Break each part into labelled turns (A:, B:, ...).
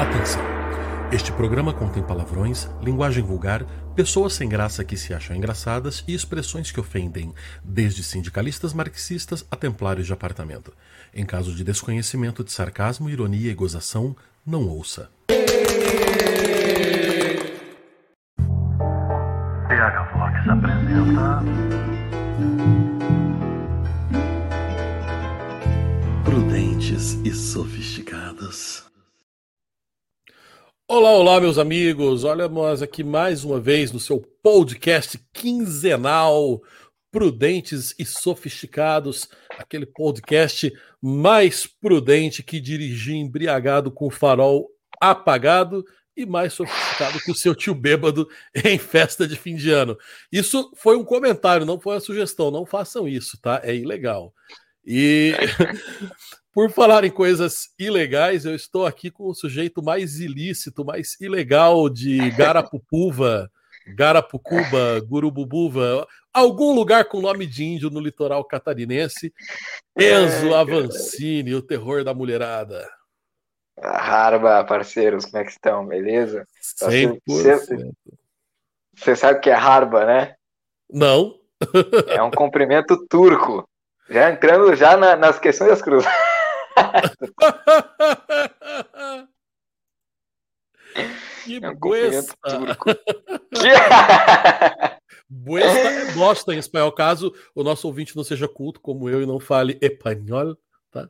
A: Atenção! Este programa contém palavrões, linguagem vulgar, pessoas sem graça que se acham engraçadas e expressões que ofendem, desde sindicalistas marxistas a templários de apartamento. Em caso de desconhecimento de sarcasmo, ironia e gozação, não ouça.
B: PH Vox apresenta.
A: Prudentes e sofisticados. Olá, olá, meus amigos. Olha nós aqui mais uma vez no seu podcast quinzenal Prudentes e Sofisticados, aquele podcast mais prudente que dirigir embriagado com farol apagado e mais sofisticado que o seu tio bêbado em festa de fim de ano. Isso foi um comentário, não foi uma sugestão. Não façam isso, tá? É ilegal. E por falar em coisas ilegais, eu estou aqui com o sujeito mais ilícito, mais ilegal de Garapupuva, Garapucuba, Gurububuva, algum lugar com nome de índio no litoral catarinense. Enzo Avancini, o terror da mulherada.
C: Harba, parceiros, como é que estão? Beleza?
A: 100%.
C: Você sabe o que é Harba, né?
A: Não.
C: É um cumprimento turco. Já entrando já na, nas questões das cruzes.
A: que
C: É um
A: buesta. Buesta é bosta em espanhol, caso o nosso ouvinte não seja culto como eu e não fale espanhol, tá?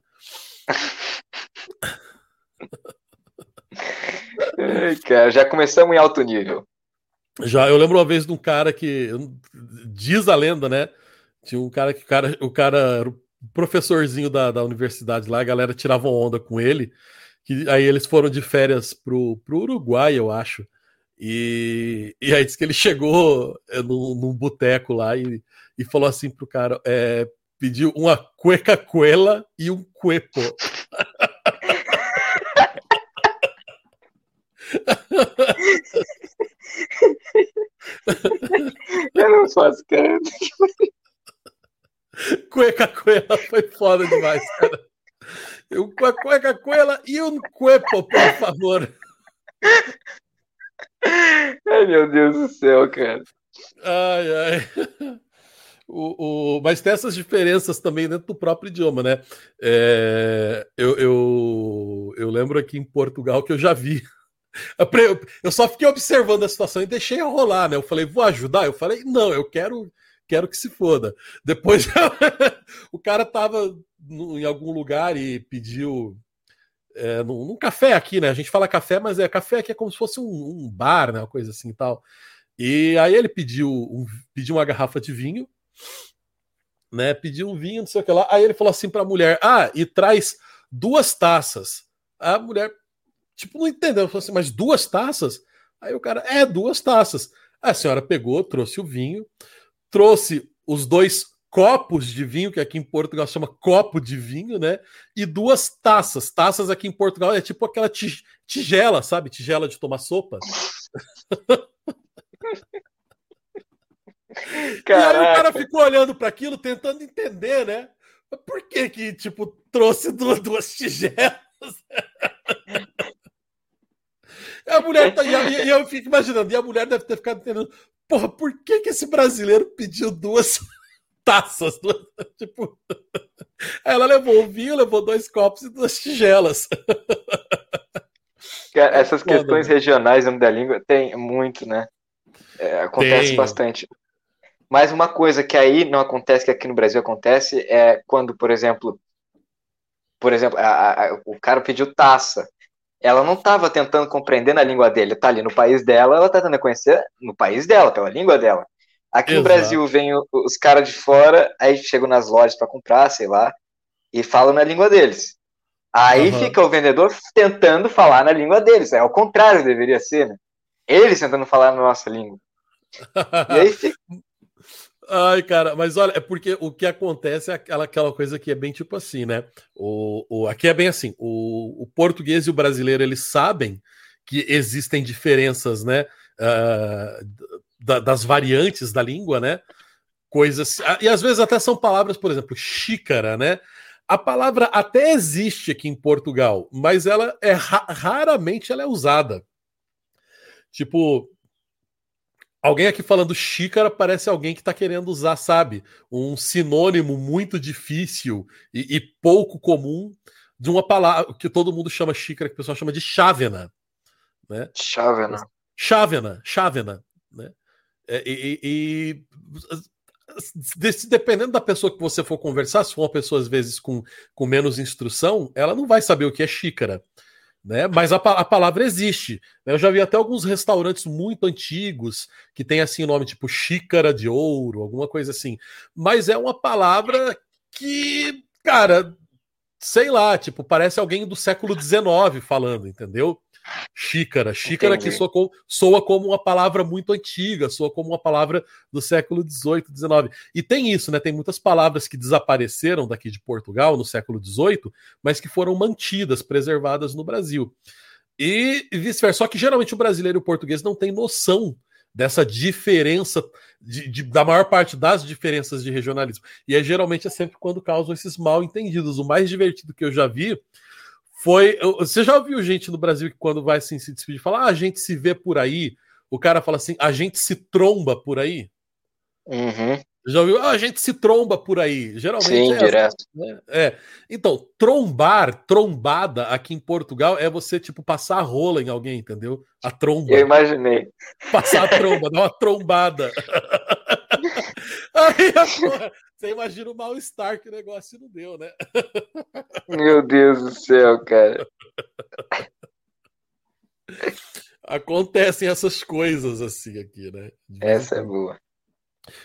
C: Ai, cara, já começamos em alto nível.
A: Já, eu lembro uma vez de um cara que diz a lenda, né? Tinha um cara que o cara, o cara professorzinho da, da universidade lá, a galera tirava onda com ele. Que, aí eles foram de férias pro, pro Uruguai, eu acho. E, e aí disse que ele chegou é, num, num boteco lá e, e falou assim pro cara: é, pediu uma cueca cuela e um cuepo.
C: Eu não faço, cara.
A: Cueca cuela foi foda demais, cara. Eu, com a cueca cuela e um cuepo, por favor.
C: Ai, meu Deus do céu, cara.
A: Ai, ai. O, o- mas tem essas diferenças também dentro do próprio idioma, né? É, eu, eu, eu lembro aqui em Portugal que eu já vi. Eu, eu só fiquei observando a situação e deixei rolar, né? Eu falei, vou ajudar? Eu falei, não, eu quero, quero que se foda. Depois o cara tava em algum lugar e pediu. É, num, num café aqui, né? A gente fala café, mas é café aqui é como se fosse um, um bar, né? Uma coisa assim e tal. E aí ele pediu, um, pediu uma garrafa de vinho, né? Pediu um vinho, não sei o que lá. Aí ele falou assim pra mulher: Ah, e traz duas taças. A mulher, tipo, não entendeu. Falou assim, mas duas taças? Aí o cara, é, duas taças. A senhora pegou, trouxe o vinho, trouxe os dois copos de vinho, que aqui em Portugal chama copo de vinho, né? E duas taças. Taças aqui em Portugal é tipo aquela ti- tigela, sabe? Tigela de tomar sopa. E aí o cara
C: Caraca.
A: ficou olhando para aquilo, tentando entender, né? Por que que, tipo, trouxe duas, duas tigelas? E a mulher tá, e, a- e eu fico imaginando, e a mulher deve ter ficado entendendo, porra, por que que esse brasileiro pediu duas taças? Duas, tipo, Aí ela levou o vinho, levou dois copos e duas tigelas.
C: Cara, essas
A: Foda,
C: questões
A: né?
C: regionais no nome da língua tem muito, né? É, acontece
A: Tem.
C: bastante. Mas uma coisa que aí não acontece, que aqui no Brasil acontece, é quando, por exemplo, por exemplo, a- a- a- o cara pediu taça. Ela não estava tentando compreender na língua dele, tá ali no país dela, ela tá tentando conhecer no país dela, pela língua dela. Aqui no
A: Exato.
C: Brasil vem o- os caras de fora, aí chegam nas lojas para comprar, sei lá, e falam na língua deles. Aí
A: Aham.
C: fica o vendedor tentando falar na língua deles. É ao contrário, deveria ser, né? Eles tentando falar na nossa língua. E aí fica.
A: Ai, cara, mas olha, é porque o que acontece é aquela, aquela coisa que é bem tipo assim, né? O, o, aqui é bem assim: o, o português e o brasileiro eles sabem que existem diferenças, né? ah, da- das variantes da língua, né? Coisas. ah, E às vezes até são palavras, por exemplo, xícara, né? a palavra até existe aqui em Portugal, mas ela é raramente ela é usada. Tipo, alguém aqui falando xícara parece alguém que está querendo usar, sabe, um sinônimo muito difícil e, e, pouco comum de uma palavra que todo mundo chama xícara, que o pessoal chama de chávena. Né?
C: Chávena.
A: Chávena, chávena. Né? É, e, e, dependendo da pessoa que você for conversar, se for uma pessoa às vezes com, com menos instrução, ela não vai saber o que é xícara. Né? Mas a, a palavra existe. Eu já vi até alguns restaurantes muito antigos que tem assim o nome tipo xícara de ouro, alguma coisa assim. Mas é uma palavra que, cara, sei lá, tipo, parece alguém do século XIX falando, entendeu? Xícara. Xícara Entendi. que soa, soa, como uma palavra muito antiga, soa como uma palavra do século XVIII, XIX. E tem isso, né? Tem muitas palavras que desapareceram daqui de Portugal no século XVIII, mas que foram mantidas, preservadas no Brasil. E vice-versa. Só que geralmente o brasileiro e o português não tem noção dessa diferença, de, de, da maior parte das diferenças de regionalismo. E é geralmente é sempre quando causam esses mal entendidos. O mais divertido que eu já vi foi. Você já ouviu gente no Brasil que quando vai assim, se despedir fala, ah, a gente se vê por aí? O cara fala assim, a gente se tromba por aí?
C: Uhum.
A: Já ouviu? Ah, a gente se tromba por aí. Geralmente
C: Sim,
A: é,
C: direto.
A: Né? é. Então, trombar, trombada aqui em Portugal é você, tipo, passar a rola em alguém, entendeu? A tromba.
C: Eu imaginei.
A: Passar a tromba, dar uma trombada. aí, porra, você imagina o mal-estar que o negócio não deu, né?
C: Meu Deus do céu, cara.
A: Acontecem essas coisas assim aqui, né?
C: Essa é boa.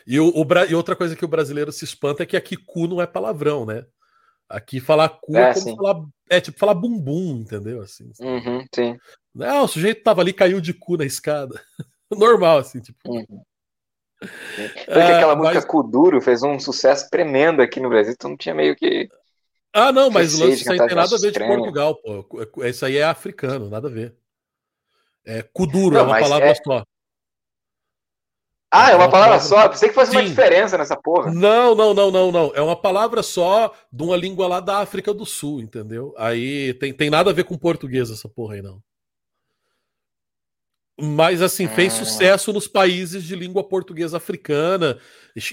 A: E, o, o, e outra coisa que o brasileiro se espanta é que aqui cu não é palavrão, né? Aqui falar cu é, é como falar. É tipo falar bumbum, entendeu? Assim, assim.
C: Uhum, sim.
A: Não, o sujeito tava ali, caiu de cu na escada. Normal, assim, tipo.
C: Uhum. Porque é, aquela música mas... Kuduro fez um sucesso tremendo aqui no Brasil, então não tinha meio que.
A: Ah, não, mas o lance isso aí tem nada a ver de Portugal, pô. Isso aí é africano, nada a ver. É Kuduro, não, é uma palavra é... só.
C: Ah, é uma, é uma palavra, palavra, só? Pensei que fosse Sim. uma diferença nessa porra.
A: Não, não, não, não, não. É uma palavra só de uma língua lá da África do Sul, entendeu? Aí tem, tem nada a ver com português essa porra aí, não. Mas, assim, fez ah. sucesso nos países de língua portuguesa africana.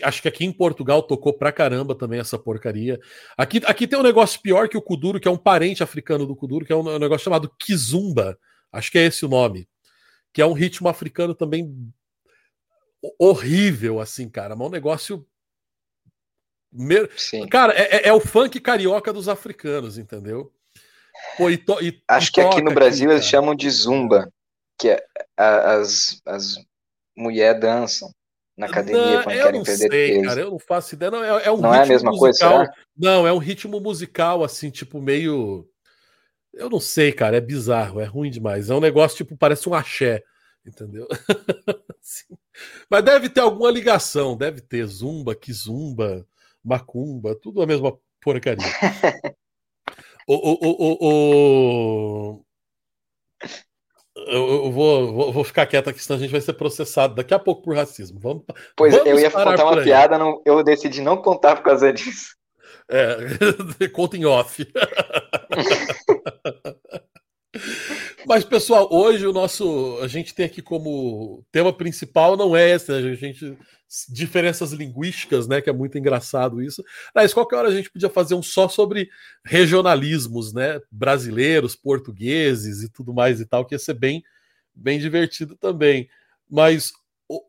A: Acho que aqui em Portugal tocou pra caramba também essa porcaria. Aqui, aqui tem um negócio pior que o Kuduro, que é um parente africano do Kuduro, que é um, negócio chamado Kizumba. Acho que é esse o nome. Que é um ritmo africano também horrível, assim, cara. Mas um negócio. Sim. Cara, é, é, é, o funk carioca dos africanos, entendeu?
C: Pô, e to, e, Acho que aqui no Brasil aqui, eles chamam de zumba que é, as, as mulheres dançam na academia não, quando querem perder sei, peso.
A: Cara, eu não faço ideia. Não, é, é um
C: não é a mesma
A: musical,
C: coisa, será?
A: Não, é um ritmo musical, assim, tipo, meio. Eu não sei, cara, é bizarro, é ruim demais. É um negócio, tipo, parece um axé, entendeu? Mas deve ter alguma ligação, deve ter zumba, kizumba, macumba, tudo a mesma porcaria. o, o, o, o, eu, eu vou, vou, vou, ficar quieto aqui, senão a gente vai ser processado daqui a pouco por racismo. Vamos,
C: pois
A: vamos
C: eu ia contar uma piada, não, eu decidi não contar por causa disso.
A: É, conta em off. Mas, pessoal, hoje o nosso. A gente tem aqui como tema principal não é esse, a gente. Diferenças linguísticas, né? Que é muito engraçado isso. Mas qualquer hora a gente podia fazer um só sobre regionalismos, né? Brasileiros, portugueses e tudo mais e tal, que ia ser bem, bem divertido também. Mas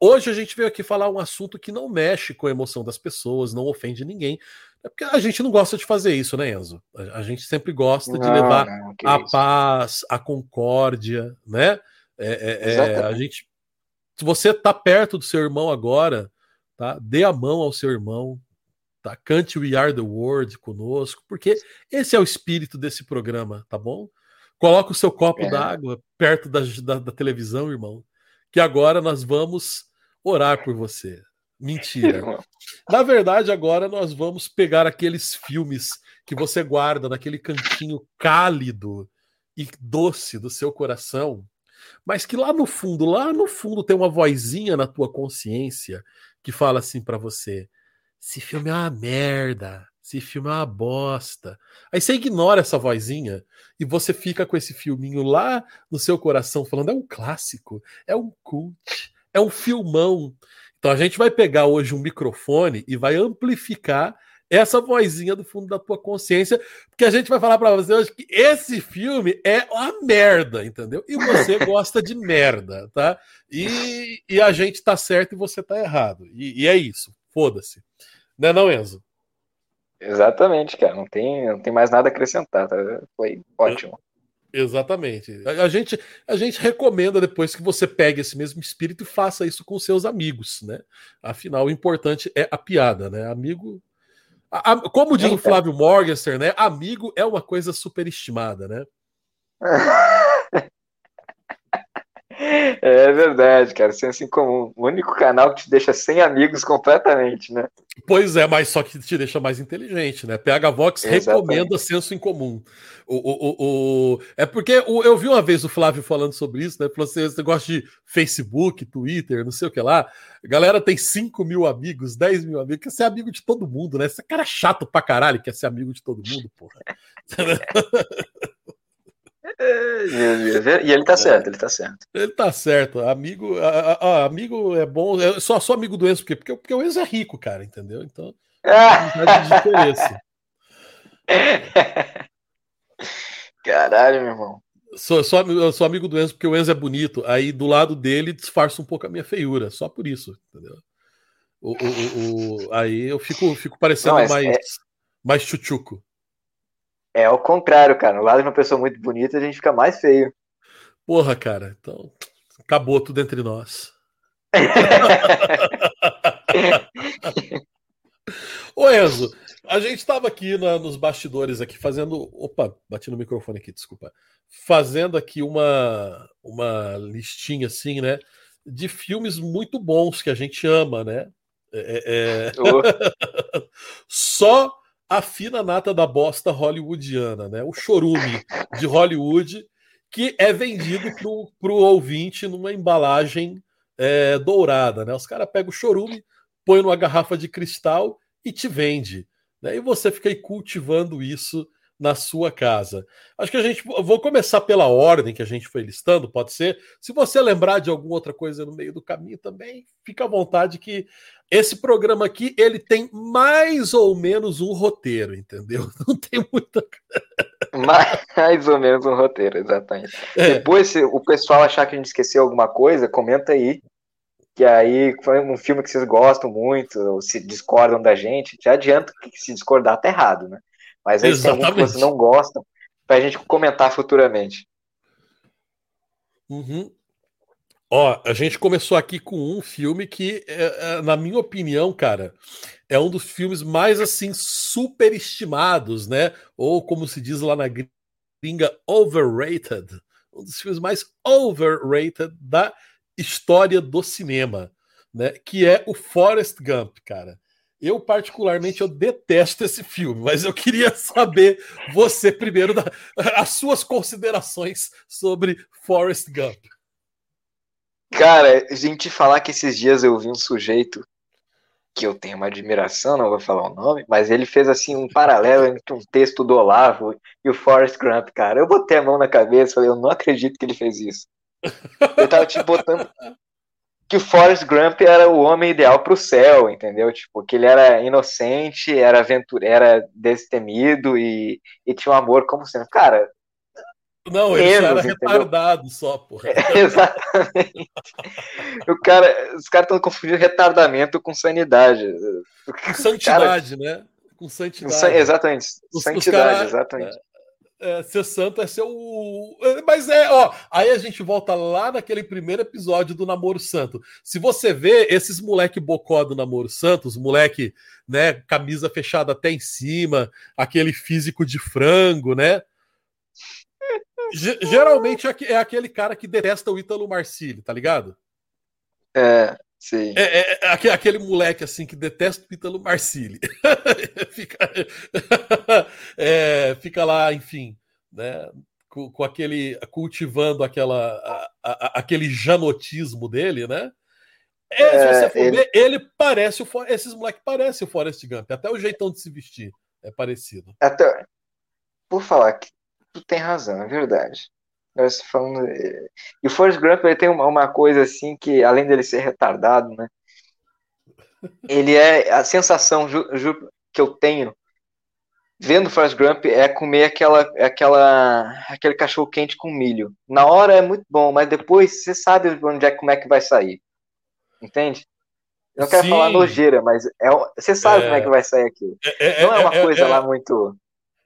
A: hoje a gente veio aqui falar um assunto que não mexe com a emoção das pessoas, não ofende ninguém. É porque a gente não gosta de fazer isso, né, Enzo? A, gente sempre gosta não, de levar não, a isso. paz, a concórdia, né? É, é, é, a gente, se você está perto do seu irmão agora, tá? Dê a mão ao seu irmão, tá? Cante We Are the World conosco, porque esse é o espírito desse programa, tá bom? Coloca o seu copo é. d'água perto da, da, da televisão, irmão, que agora nós vamos orar por você. Mentira. Na verdade, agora nós vamos pegar aqueles filmes que você guarda naquele cantinho cálido e doce do seu coração, mas que lá no fundo, lá no fundo tem uma vozinha na tua consciência que fala assim para você: esse filme é uma merda, esse filme é uma bosta. Aí você ignora essa vozinha e você fica com esse filminho lá no seu coração falando: é um clássico, é um cult, é um filmão. Então a gente vai pegar hoje um microfone e vai amplificar essa vozinha do fundo da tua consciência, porque a gente vai falar para você hoje que esse filme é uma merda, entendeu? E você gosta de merda, tá? E, e a gente tá certo e você tá errado. E, e é isso, foda-se. Né não, Enzo?
C: Exatamente, cara. Não tem, não tem mais nada a acrescentar. Tá? Foi ótimo.
A: Exatamente. A, a, gente, a gente recomenda depois que você pegue esse mesmo espírito e faça isso com seus amigos, né? Afinal, o importante é a piada, né? Amigo. A, a, como diz o Flávio Morgenstern, né? Amigo é uma coisa superestimada, né?
C: É verdade, cara. Senso em comum. O único canal que te deixa sem amigos completamente, né?
A: Pois é, mas só que te deixa mais inteligente, né? PH Vox Exatamente. recomenda senso em comum. O, o, o, É porque eu vi uma vez o Flávio falando sobre isso, né? Falou assim: você gosta de Facebook, Twitter, não sei o que lá. A galera tem 5 mil amigos, 10 mil amigos, quer ser amigo de todo mundo, né? Esse cara é chato pra caralho, quer ser amigo de todo mundo, porra.
C: E ele tá certo, ele tá certo.
A: Ele tá certo. Amigo, a, a, amigo é bom. Eu só sou amigo do Enzo, porque, porque, porque o Enzo é rico, cara, entendeu? Então,
C: interesse. Caralho, meu irmão.
A: Sou, sou, eu sou amigo do Enzo porque o Enzo é bonito. Aí do lado dele disfarça um pouco a minha feiura. Só por isso, entendeu? O, o, o, aí eu fico, fico parecendo Não, mais, é... mais chuchuco.
C: É o contrário, cara. No lado de uma pessoa muito bonita, a gente fica mais feio.
A: Porra, cara. Então, acabou tudo entre nós. Ô Enzo, a gente estava aqui na, nos bastidores aqui fazendo. Opa, bati no microfone aqui, desculpa. Fazendo aqui uma, uma listinha assim, né? De filmes muito bons que a gente ama, né? É, é... Oh. Só a fina nata da bosta hollywoodiana, né? O chorume de Hollywood que é vendido para o ouvinte numa embalagem é, dourada, né? Os caras pegam o chorume, põe numa garrafa de cristal e te vende. Né? E você fica aí cultivando isso na sua casa. Acho que a gente vou começar pela ordem que a gente foi listando, pode ser. Se você lembrar de alguma outra coisa no meio do caminho também, fica à vontade que esse programa aqui, ele tem mais ou menos um roteiro, entendeu? Não tem muita
C: mais ou menos um roteiro, exatamente. É. Depois, se o pessoal achar que a gente esqueceu alguma coisa, comenta aí. Que aí foi um filme que vocês gostam muito, ou se discordam da gente. Já adianto que se discordar tá errado, né? Mas aí Exatamente. tem algum que vocês não gostam, pra gente comentar futuramente.
A: Uhum. Ó, a gente começou aqui com um filme que, é, é, na minha opinião, cara, é um dos filmes mais assim superestimados, né? Ou como se diz lá na gringa, overrated. Um dos filmes mais overrated da história do cinema, né? Que é o Forrest Gump, cara. Eu, particularmente, eu detesto esse filme, mas eu queria saber você primeiro, da, as suas considerações sobre Forrest Gump.
C: Cara, a gente falar que esses dias eu vi um sujeito que eu tenho uma admiração, não vou falar o nome, mas ele fez assim um paralelo entre um texto do Olavo e o Forrest Gump, cara. Eu botei a mão na cabeça, eu não acredito que ele fez isso. Eu tava te botando que o Forrest Gump era o homem ideal para o céu, entendeu? Tipo, que ele era inocente, era aventureiro, era destemido e, e tinha um amor como sempre. Cara,
A: não, ele era retardado só, porra.
C: É, exatamente. o cara, os caras estão confundindo retardamento com sanidade.
A: Com santidade, cara, né? Com santidade.
C: Exatamente. Os, santidade, os cara, exatamente. É,
A: é, ser santo é ser o. Mas é, ó. Aí a gente volta lá naquele primeiro episódio do Namoro Santo. Se você vê esses moleque bocó do Namoro Santo, os moleque, né, camisa fechada até em cima, aquele físico de frango, né? G geralmente é, é aquele cara que detesta o Ítalo Marcilli, tá ligado?
C: É. Sim.
A: É, é, é, aquele moleque assim que detesta o Ítalo Marcilli. fica, é, fica lá, enfim, né, com, com, aquele cultivando aquela a, a, aquele janotismo dele, né? É, se você for ele... ver, ele parece o esses moleques parecem o Forrest Gump, até o jeitão de se vestir, É parecido.
C: Até, por falar que tu tem razão, é verdade. Nós falando, e o Forrest Gump ele tem uma, uma coisa assim que, além dele ser retardado, né? Ele é a sensação ju, ju, que eu tenho vendo Forrest Gump é comer aquela, aquela, aquele cachorro quente com milho. Na hora é muito bom, mas depois você sabe onde é como é que vai sair. Entende? Eu não quero Sim. falar nojeira, mas é, você sabe é... como é que vai sair aquilo. É, é, não é uma é, é, coisa lá muito.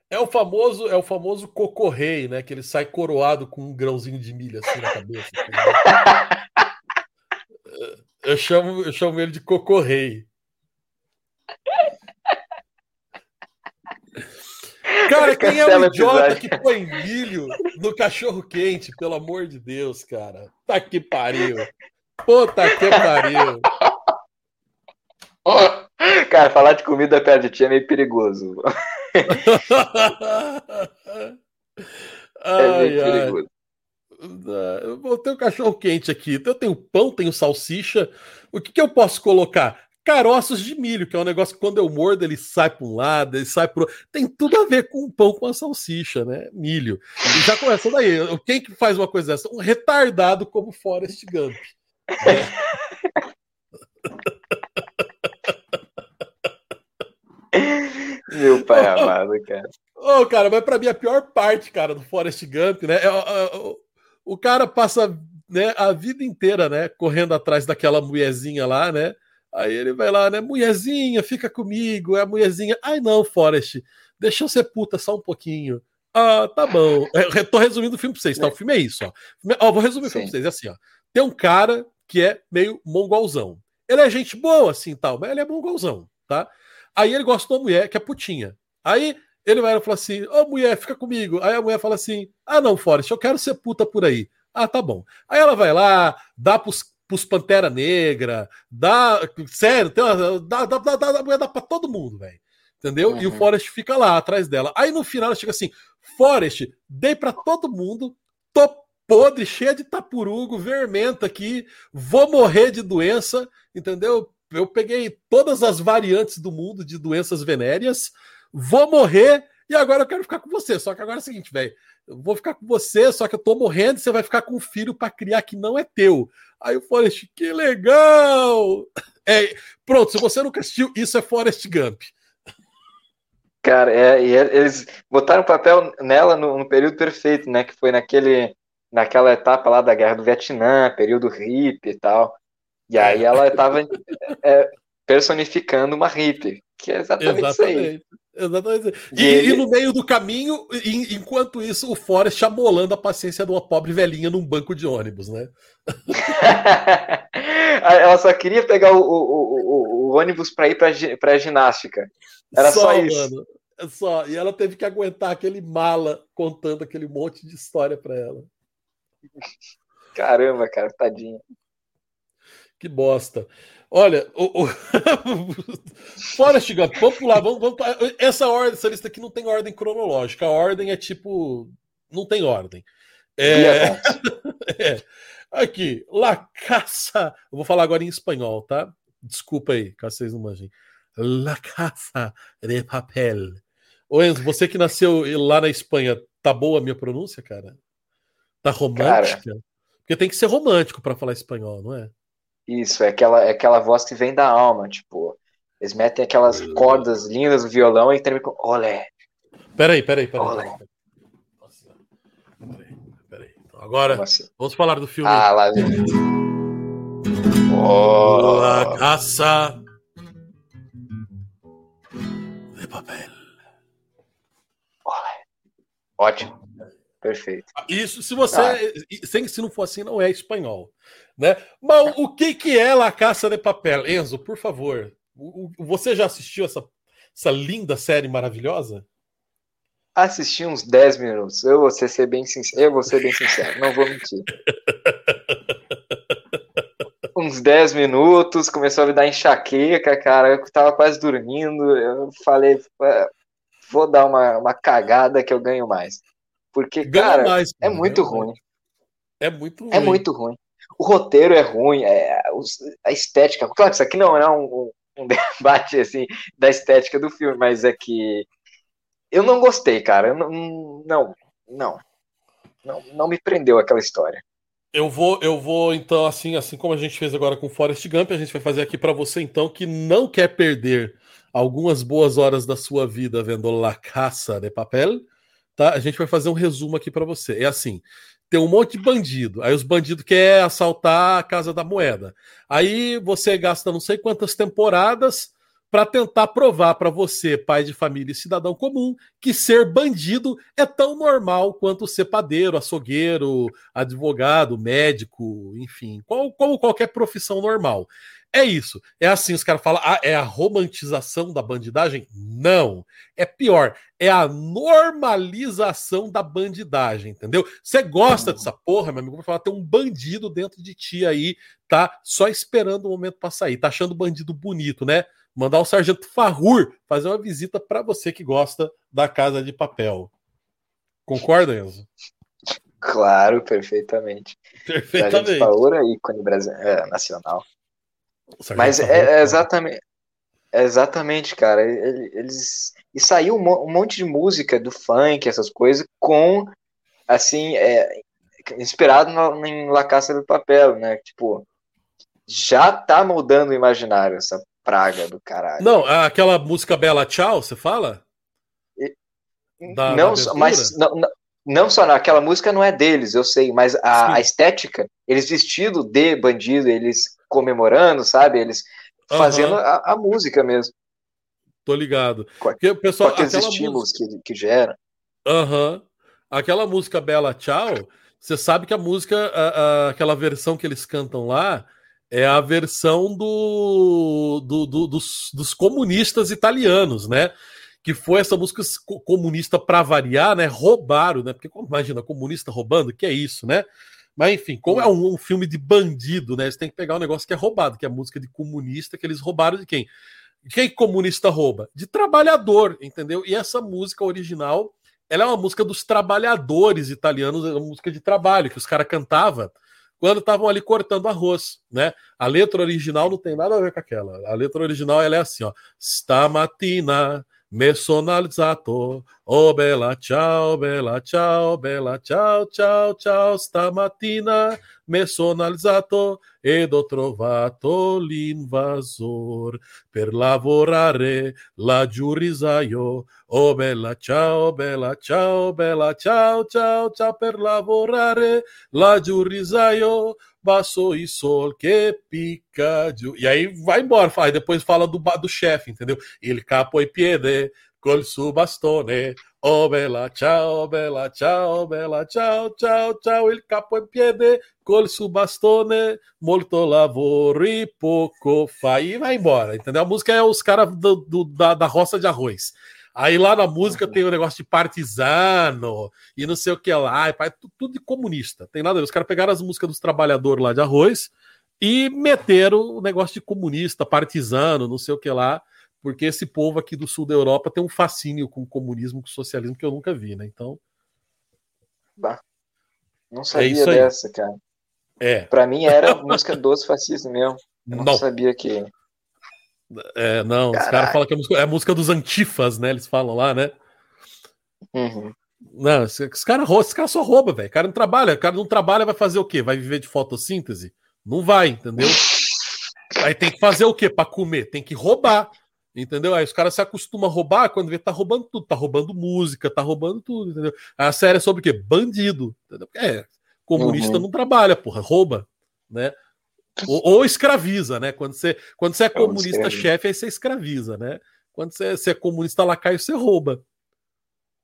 A: É o famoso, é o famoso cocorrei, né? Que ele sai coroado com um grãozinho de milho assim na cabeça. Né? eu, chamo, eu chamo ele de cocorrei. Cara, quem é o idiota que põe milho no cachorro quente? Pelo amor de Deus, cara. Tá que pariu. Puta que pariu.
C: Cara, falar de comida perto de ti é meio perigoso.
A: ai, é meio ai. perigoso. Eu vou ter um cachorro quente aqui. Eu tenho pão, tenho salsicha. O que, que eu posso colocar? Caroços de milho, que é um negócio que quando eu mordo ele sai para um lado, ele sai para Tem tudo a ver com o pão com a salsicha, né? Milho. E já começa daí. Quem que faz uma coisa dessa? Um retardado como Forrest Gump. Né?
C: Meu pai amado, cara.
A: Ô, oh, cara, mas pra mim a pior parte, cara, do Forrest Gump, né? É, o, o cara passa né, a vida inteira, né, correndo atrás daquela mulherzinha lá, né? Aí ele vai lá, né? Mulherzinha, fica comigo. É a mulherzinha. Ai, não, Forrest, deixa eu ser puta só um pouquinho. Ah, tá bom. Eu tô resumindo o filme pra vocês, tá? O filme é isso, ó. ó vou resumir Sim. o filme pra vocês. É assim, ó. Tem um cara que é meio mongolzão. Ele é gente boa, assim, tal, mas ele é mongolzão, tá? Aí ele gosta de uma mulher que é putinha. Aí ele vai e fala assim: Ô oh, mulher, fica comigo. Aí a mulher fala assim: Ah, não, Forrest, eu quero ser puta por aí. Ah, tá bom. Aí ela vai lá, dá pros, pros Pantera Negra, dá. Sério, tem uma, dá, dá, dá, dá, dá, dá pra todo mundo, velho. Entendeu? Uhum. E o uhum. Forrest fica lá atrás dela. Aí no final ela chega assim: Forrest, dei para todo mundo, tô podre, cheia de tapurugo, vermenta aqui, vou morrer de doença, entendeu? Eu peguei todas as variantes do mundo de doenças venéreas, vou morrer e agora eu quero ficar com você. Só que agora é o seguinte, velho, eu vou ficar com você, só que eu tô morrendo e você vai ficar com um filho para criar que não é teu. Aí o Forrest, que legal! É, pronto, se você nunca assistiu, isso é Forrest Gump.
C: Cara, é, e é, eles botaram papel nela no, no, período perfeito, né? Que foi naquele, naquela etapa lá da Guerra do Vietnã, período hippie e tal. E aí ela estava é, personificando uma hippie, que é exatamente, exatamente. isso aí.
A: Exatamente. E, e, ele... e, no meio do caminho, enquanto isso, o Forrest amolando a paciência de uma pobre velhinha num banco de ônibus, né?
C: ela só queria pegar o, o, o, o ônibus para ir para a ginástica. Era só, só isso. Mano,
A: é só. E ela teve que aguentar aquele mala contando aquele monte de história para ela.
C: Caramba, cara, tadinha.
A: Que bosta. Olha, o, o... Forrest Gump, vamos pular, vamos, vamos, essa ordem, essa lista aqui não tem ordem cronológica. A ordem é tipo, não tem ordem. É... é. Aqui, La Caça. Eu vou falar agora em espanhol, tá? Desculpa aí, caso vocês não manjem. La Caça de Papel. Ô Enzo, você que nasceu lá na Espanha, tá boa a minha pronúncia, cara? Tá romântica? Cara... Porque tem que ser romântico para falar espanhol, não é?
C: Isso, é aquela, é aquela voz que vem da alma, tipo, eles metem aquelas cordas lindas no violão e terminam com olé.
A: Peraí, peraí, peraí. Olé. Peraí, peraí. Então, agora, assim? vamos falar do filme.
C: Ah, lá vem.
A: Oh. La Caça de Papel.
C: Olé. Ótimo. Perfeito.
A: Isso, se você. Ah. Se não for assim, não é espanhol. Né? Mas o que, que é La Caça de Papel? Enzo, por favor. Você já assistiu essa, essa linda série maravilhosa?
C: Assisti uns 10 minutos. Eu vou ser bem sincero. Eu vou ser bem sincero, não vou mentir. uns 10 minutos, começou a me dar enxaqueca, cara. Eu tava quase dormindo. Eu falei, vou dar uma, uma cagada que eu ganho mais. Porque, Ganha cara, mais, é muito ruim.
A: É muito
C: é ruim. É muito ruim o roteiro é ruim, é, a estética. Claro que isso aqui não é um, um debate assim da estética do filme, mas é que eu não gostei, cara. Eu não, não, não, não, não me prendeu aquela história.
A: Eu vou, eu vou então assim, assim como a gente fez agora com Forrest Gump, a gente vai fazer aqui para você então que não quer perder algumas boas horas da sua vida vendo La Caça de Papel, tá? A gente vai fazer um resumo aqui para você. É assim, tem um monte de bandido. Aí os bandidos querem assaltar a Casa da Moeda. Aí você gasta não sei quantas temporadas para tentar provar para você, pai de família e cidadão comum, que ser bandido é tão normal quanto ser padeiro, açougueiro, advogado, médico, enfim, qual, como qualquer profissão normal. É isso. É assim, os caras falam, ah, é a romantização da bandidagem? Não. É pior, é a normalização da bandidagem, entendeu? Você gosta dessa porra, meu amigo, vai falar, tem um bandido dentro de ti aí, tá só esperando o momento para sair, tá achando bandido bonito, né? mandar o Sargento Farrur fazer uma visita para você que gosta da Casa de Papel. Concorda, Enzo?
C: Claro, perfeitamente.
A: Perfeitamente.
C: Farrur é ícone é, nacional. Mas é, é, exatamente, é exatamente, cara. Eles e saiu um monte de música do funk, essas coisas, com assim, é, inspirado no, em La Caça do Papel, né? Tipo, já tá moldando o imaginário essa praga do caralho.
A: Não, aquela música Bela Tchau, você fala?
C: Da, não, da mas não, não, não, só aquela música não é deles, eu sei, mas a, a estética, eles vestidos de bandido, eles comemorando, sabe? Eles uhum. fazendo a, a, música mesmo.
A: Tô ligado.
C: Porque o pessoal, com aqueles estímulos música... que, que gera.
A: Aham. Uhum. Aquela música Bela Tchau, você sabe que a música, a, a, aquela versão que eles cantam lá, é a versão do, do, do dos, dos, comunistas italianos, né? Que foi essa música comunista para variar, né? Roubaram, né? Porque imagina, comunista roubando, que é isso, né? Mas enfim, como é um, um, filme de bandido, né? Você tem que pegar um negócio que é roubado, que é a música de comunista que eles roubaram de quem? De quem comunista rouba? De trabalhador, entendeu? E essa música original, ela é uma música dos trabalhadores italianos, é uma música de trabalho que os caras cantavam quando estavam ali cortando arroz, né? A letra original não tem nada a ver com aquela. A letra original ela é assim, ó: Stamattina me sono alzato, oh bella ciao, bella ciao, bella ciao, ciao, ciao, stamattina me sono alzato ed ho trovato l'invasor per lavorare laggiù risaio, oh bella ciao, bella ciao, bella ciao, ciao, ciao, per lavorare laggiù risaio, basso e sol que pica. E aí vai embora, aí depois fala do, do chefe, entendeu? Il capo e piede col suo bastone. Oh bella ciao, bella ciao, bella ciao, ciao, ciao, il capo in piede col suo bastone, molto lavoro e pouco fa. E vai embora, entendeu? A música é os caras da, da roça de arroz. Aí lá na música uhum. tem o negócio de partisano e não sei o que lá. Ai, pai, tudo de comunista. Tem nada a ver. Os caras pegaram as músicas dos trabalhadores lá de arroz e meteram o negócio de comunista, partisano, não sei o que lá. Porque esse povo aqui do sul da Europa tem um fascínio com o comunismo, com o socialismo que eu nunca vi, né? Então.
C: Bah, não é sabia é dessa, cara.
A: É.
C: Pra mim era música dos fascistas mesmo. Eu não, não sabia que.
A: É, não, Caraca. os caras falam que é a, música, é a música dos antifas, né? Eles falam lá, né?
C: Uhum.
A: Não, os caras esse cara só rouba, velho. O cara não trabalha, o cara não trabalha, vai fazer o quê? Vai viver de fotossíntese? Não vai, entendeu? Aí tem que fazer o quê para comer? Tem que roubar, entendeu? Aí os caras se acostumam a roubar quando vê tá roubando tudo, tá roubando música, tá roubando tudo, entendeu? A série é sobre o quê? Bandido, entendeu? É, comunista uhum. não trabalha, porra, rouba, né? Ou, ou, escraviza, né? Quando você, quando você é comunista chefe, aí você escraviza, né? Quando você, você é comunista lacaio, você rouba.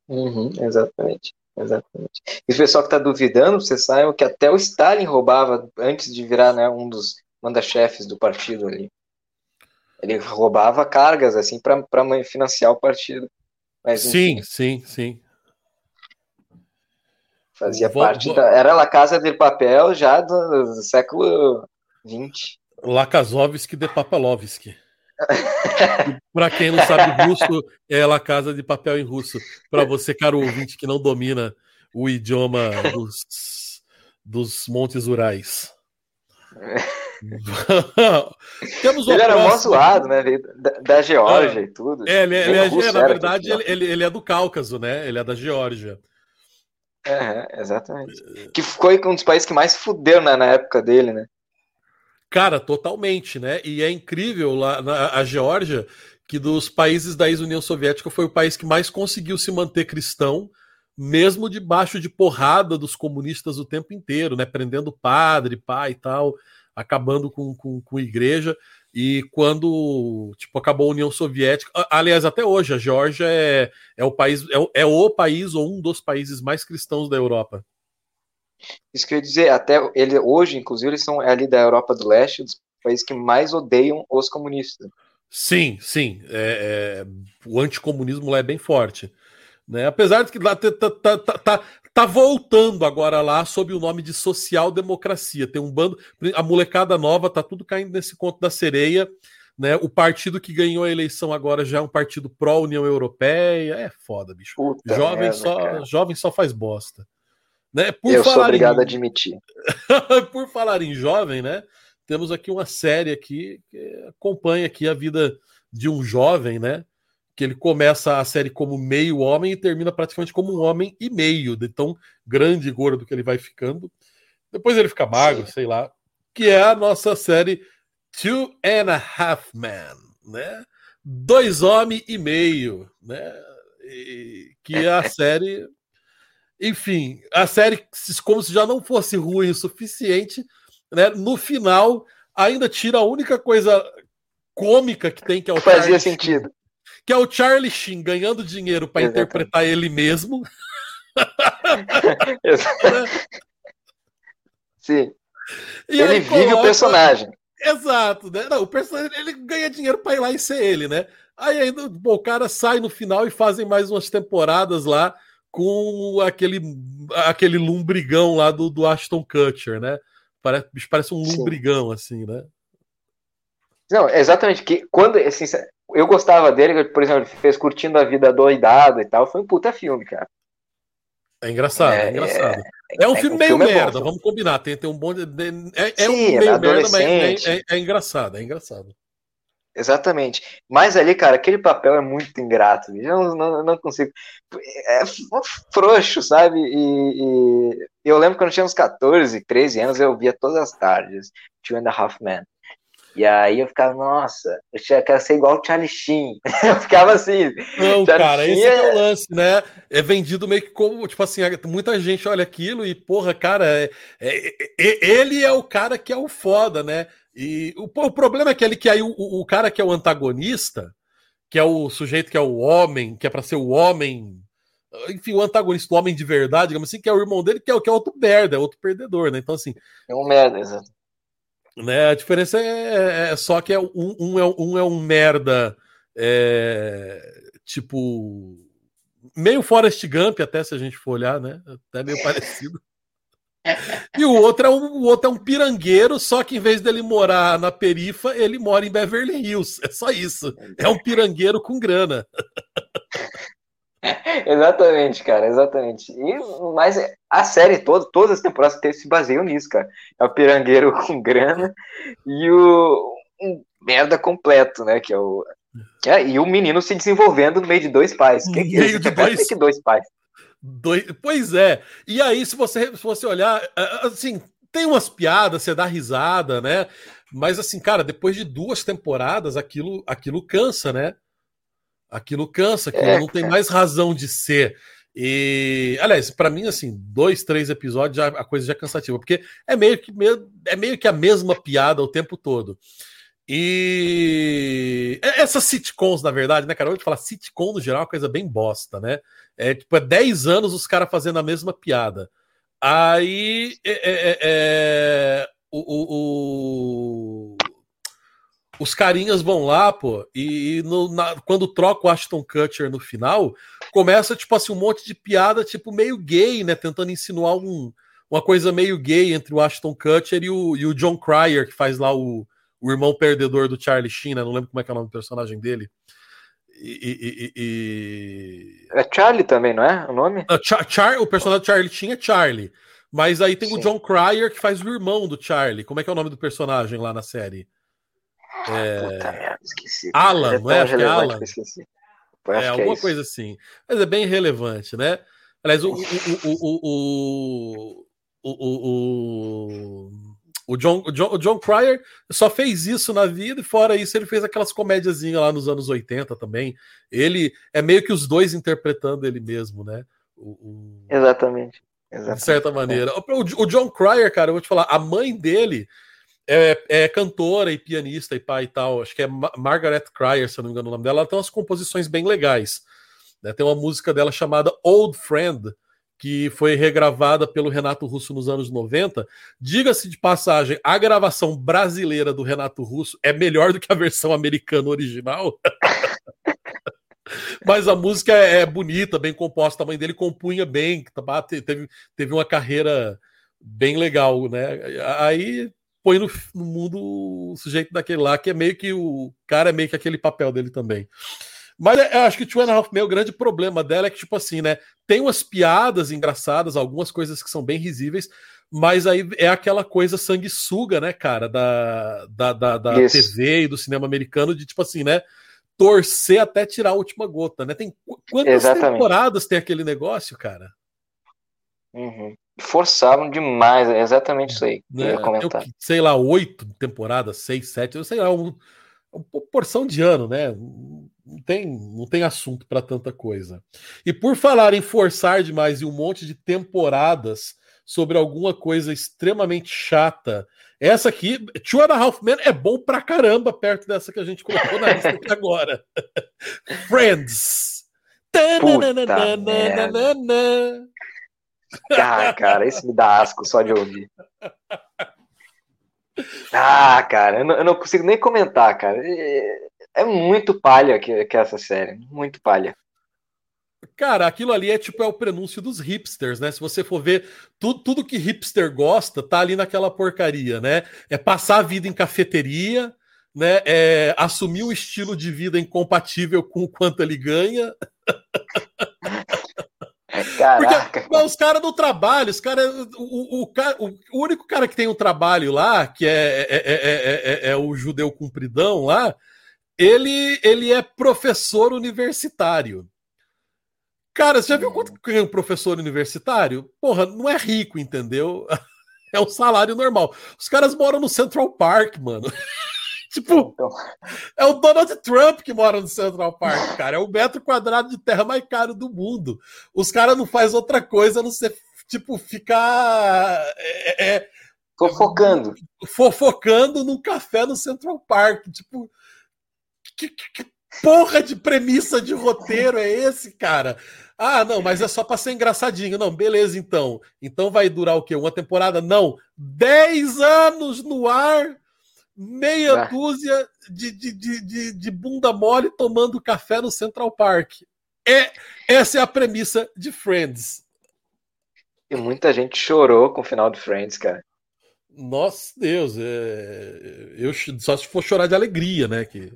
C: Uhum, exatamente. Exatamente. E o pessoal que está duvidando, você saiba que até o Stalin roubava antes de virar né, um dos manda-chefes do partido ali. Ele roubava cargas assim para financiar o partido.
A: Mas, sim, sim, sim.
C: Fazia vou, parte da. Era a Casa de Papel já do, do século 20.
A: Lakazovski de Papelovski. Para quem não sabe russo, é La Casa de Papel em russo. Para você, caro ouvinte, que não domina o idioma dos, dos Montes Urais.
C: Temos ele era mó zoado, né? Da, da Geórgia ah, e tudo.
A: É, ele, ele é, russo, na verdade, ele, ele, ele, é do Cáucaso, né? Ele é da Geórgia.
C: É, exatamente. Que foi um dos países que mais fudeu na, na época dele, né?
A: Cara, totalmente, né? E é incrível lá na a Geórgia que dos países da ex-União Soviética foi o país que mais conseguiu se manter cristão, mesmo debaixo de porrada dos comunistas o tempo inteiro, né? Prendendo padre, pai e tal, acabando com, com, com igreja. E quando tipo, acabou a União Soviética, aliás, até hoje, a Geórgia é, é, o país, é, é o país ou um dos países mais cristãos da Europa.
C: Isso que eu ia dizer, até ele, hoje, inclusive, eles são ali da Europa do Leste, dos países que mais odeiam os comunistas.
A: Sim, sim. É, é, o anticomunismo lá é bem forte. Né? Apesar de que lá tá, tá, tá, tá, tá voltando agora lá sob o nome de social-democracia. Tem um bando. A molecada nova tá tudo caindo nesse conto da sereia. Né? O partido que ganhou a eleição agora já é um partido pró-União Europeia. É foda, bicho. Puta jovem, merda, só, jovem só faz bosta. Né?
C: Por Eu sou obrigado em... a admitir.
A: Por falar em jovem, né? temos aqui uma série aqui que acompanha aqui a vida de um jovem, né? Que ele começa a série como meio homem e termina praticamente como um homem e meio, de tão grande e gordo que ele vai ficando. Depois ele fica magro, Sim. sei lá. Que é a nossa série Two and a Half Men, né? Dois homens e meio, né? E, que é a série. Enfim, a série, como se já não fosse ruim o suficiente, né, no final ainda tira a única coisa cômica que tem, que é o
C: Fazia Charlie sentido. Sheen,
A: que é o Charlie Sheen ganhando dinheiro para interpretar ele mesmo.
C: Sim. E ele vive coloca... o personagem.
A: Exato, né? Não, o personagem ele ganha dinheiro para ir lá e ser ele, né? Aí ainda bom, o cara sai no final e fazem mais umas temporadas lá com aquele aquele lumbrigão lá do, do Ashton Kutcher, né? Parece, parece um lumbrigão, assim, né?
C: Não, exatamente. Que quando, assim, eu gostava dele, por exemplo, ele fez Curtindo a Vida Doidado e tal. Foi um puta filme, cara.
A: É engraçado, é, é engraçado. É, é um filme meio filme é merda, vamos combinar. Tem, tem um bom. De, é, é Sim, um meio merda, mas é, é, engraçado, é engraçado.
C: Exatamente. Mas ali, cara, aquele papel é muito ingrato. Eu não, não, não consigo. É frouxo, sabe? E, e, eu lembro quando eu tinha uns 14, 13 anos, eu via todas as tardes Two and a Half Men. E aí eu ficava, nossa, eu quero ser igual o Charlie Sheen. eu ficava assim.
A: Não, cara, Sheen esse é... é o lance, né? É vendido meio que como, tipo assim, muita gente olha aquilo e, porra, cara, é, é, é, ele é o cara que é o foda, né? E o, o problema é que ele que aí o, o cara que é o antagonista, que é o sujeito que é o homem, que é para ser o homem, enfim, o antagonista, o homem de verdade, digamos assim, que é o irmão dele, que é, que é outro merda, é outro perdedor, né? Então, assim.
C: É um merda, exato.
A: Né, a diferença é, é só que é um, um, é, um é um merda, é, tipo. Meio Forrest Gump, até se a gente for olhar, né? Até meio parecido. E o outro, é um, o outro é um pirangueiro, só que em vez dele morar na perifa, ele mora em Beverly Hills. É só isso. É um pirangueiro com grana.
C: exatamente, cara, exatamente. E, mas a série toda, todas as temporadas se baseiam nisso, cara. É o pirangueiro com grana e o um merda completo, né? Que é o. Que é, e o menino se desenvolvendo no meio de dois pais.
A: Que, que, meio de dois...
C: que dois pais.
A: Dois... Pois é. E aí, se você, se você olhar, assim, tem umas piadas, você dá risada, né? Mas assim, cara, depois de duas temporadas, aquilo, aquilo cansa, né? Aquilo cansa, aquilo é, não tem mais razão de ser. E, aliás, para mim, assim, dois, três episódios, já, a coisa já é cansativa, porque é meio que, é meio que a mesma piada o tempo todo. E essas sitcoms, na verdade, né, cara? Eu vou falar sitcom no geral é uma coisa bem bosta, né? É tipo, é 10 anos os caras fazendo a mesma piada. Aí é, é, é, é o, o, o, os carinhas vão lá, pô, e no, na, quando troca o Ashton Kutcher no final, começa, tipo assim, um monte de piada, tipo, meio gay, né? Tentando insinuar um, uma coisa meio gay entre o Ashton Kutcher e o, e o John Cryer, que faz lá o, o irmão perdedor do Charlie Sheen, né? Não lembro como é que é o nome do personagem dele. E, e, e...
C: É Charlie também, não é o nome?
A: Char, Char, o personagem do Charlie Sheen é Charlie. Mas aí tem
C: Sim.
A: o John Cryer que faz o irmão do Charlie. Como é que é o nome do personagem lá na série? É,
C: Puta merda, esqueci.
A: Alan,
C: é
A: não é? Acho que é Alan.
C: que eu esqueci. Eu acho
A: é
C: é
A: alguma coisa assim. Mas é bem relevante, né? Aliás, o, o, o, o, o, o, o, o John, o, John, o John Cryer só fez isso na vida, e fora isso, ele fez aquelas comédiazinhas lá nos anos 80 também. Ele é meio que os dois interpretando ele mesmo, né? O, o-
C: Exatamente.
A: de
C: Exatamente.
A: certa maneira. O, o John Cryer, cara, eu vou te falar, a mãe dele é, é cantora e pianista e pai e tal. Acho que é Ma- Margaret Cryer, se eu não me engano o nome dela. Ela tem umas composições bem legais. né? Tem uma música dela chamada Old Friend, que foi regravada pelo Renato Russo nos anos 90. Diga-se de passagem, a gravação brasileira do Renato Russo é melhor do que a versão americana original. Mas a música é é bonita, bem composta. A mãe dele compunha bem, tá, te- teve, teve uma carreira bem legal, né? Aí põe no, no mundo o sujeito daquele lá, que é meio que o cara é meio que aquele papel dele também. Mas é, eu acho que o Two and a Half Men, o grande problema dela é que, tipo assim, né? Tem umas piadas engraçadas, algumas coisas que são bem risíveis, mas aí é aquela coisa sanguessuga, né, cara, da, da, da, da. TV e do cinema americano, de tipo assim, né? Torcer até tirar a última gota, né? Tem qu- quantas
C: Exatamente.
A: temporadas tem aquele negócio, cara?
C: Uhum. Forçavam demais, é exatamente isso aí
A: né? Eu, sei lá, oito temporadas, seis, sete, eu sei lá, um- uma porção de ano, né? Não tem, não tem assunto para tanta coisa. E por falar em forçar demais e um monte de temporadas sobre alguma coisa extremamente chata, essa aqui, Two and a Half Men, é bom pra caramba perto dessa que a gente colocou na lista aqui agora. Friends. Tananana.
C: Ah, cara, isso me dá asco só de ouvir. Ah, cara, eu não, eu não consigo nem comentar, cara. É, é muito palha que, que é essa série, muito palha.
A: Cara, aquilo ali é tipo é o prenúncio dos hipsters, né? Se você for ver, tudo, tudo que hipster gosta tá ali naquela porcaria, né? É passar a vida em cafeteria, né? É assumir um estilo de vida incompatível com o quanto ele ganha.
C: Caraca.
A: Mas os caras do trabalho, os caras. O, o, o, o- único cara que tem um trabalho lá, que é, é, é, é- é- é o judeu cumpridão lá, ele, ele é professor universitário. Cara, você já viu quanto ganha um professor universitário? Porra, não é rico, entendeu? É um salário normal. Os caras moram no Central Park, mano. tipo,
C: Então.
A: é o Donald Trump que mora no Central Park, cara. É o metro quadrado de terra mais caro do mundo. Os caras não fazem outra coisa a não ser, tipo, ficar é, é,
C: Fofocando.
A: fofocando num café no Central Park. Tipo, que, que- porra de premissa de roteiro é esse, cara? Ah, não, mas é só pra ser engraçadinho. Não, beleza, então. Então vai durar o quê? Uma temporada? Não. 10 anos no ar, meia
C: Ah.
A: dúzia de, de, de, de, de bunda mole tomando café no Central Park. É, essa é a premissa de Friends.
C: E muita gente chorou com o final de Friends, cara.
A: Nossa Deus, é... eu só se for chorar de alegria, né? Que...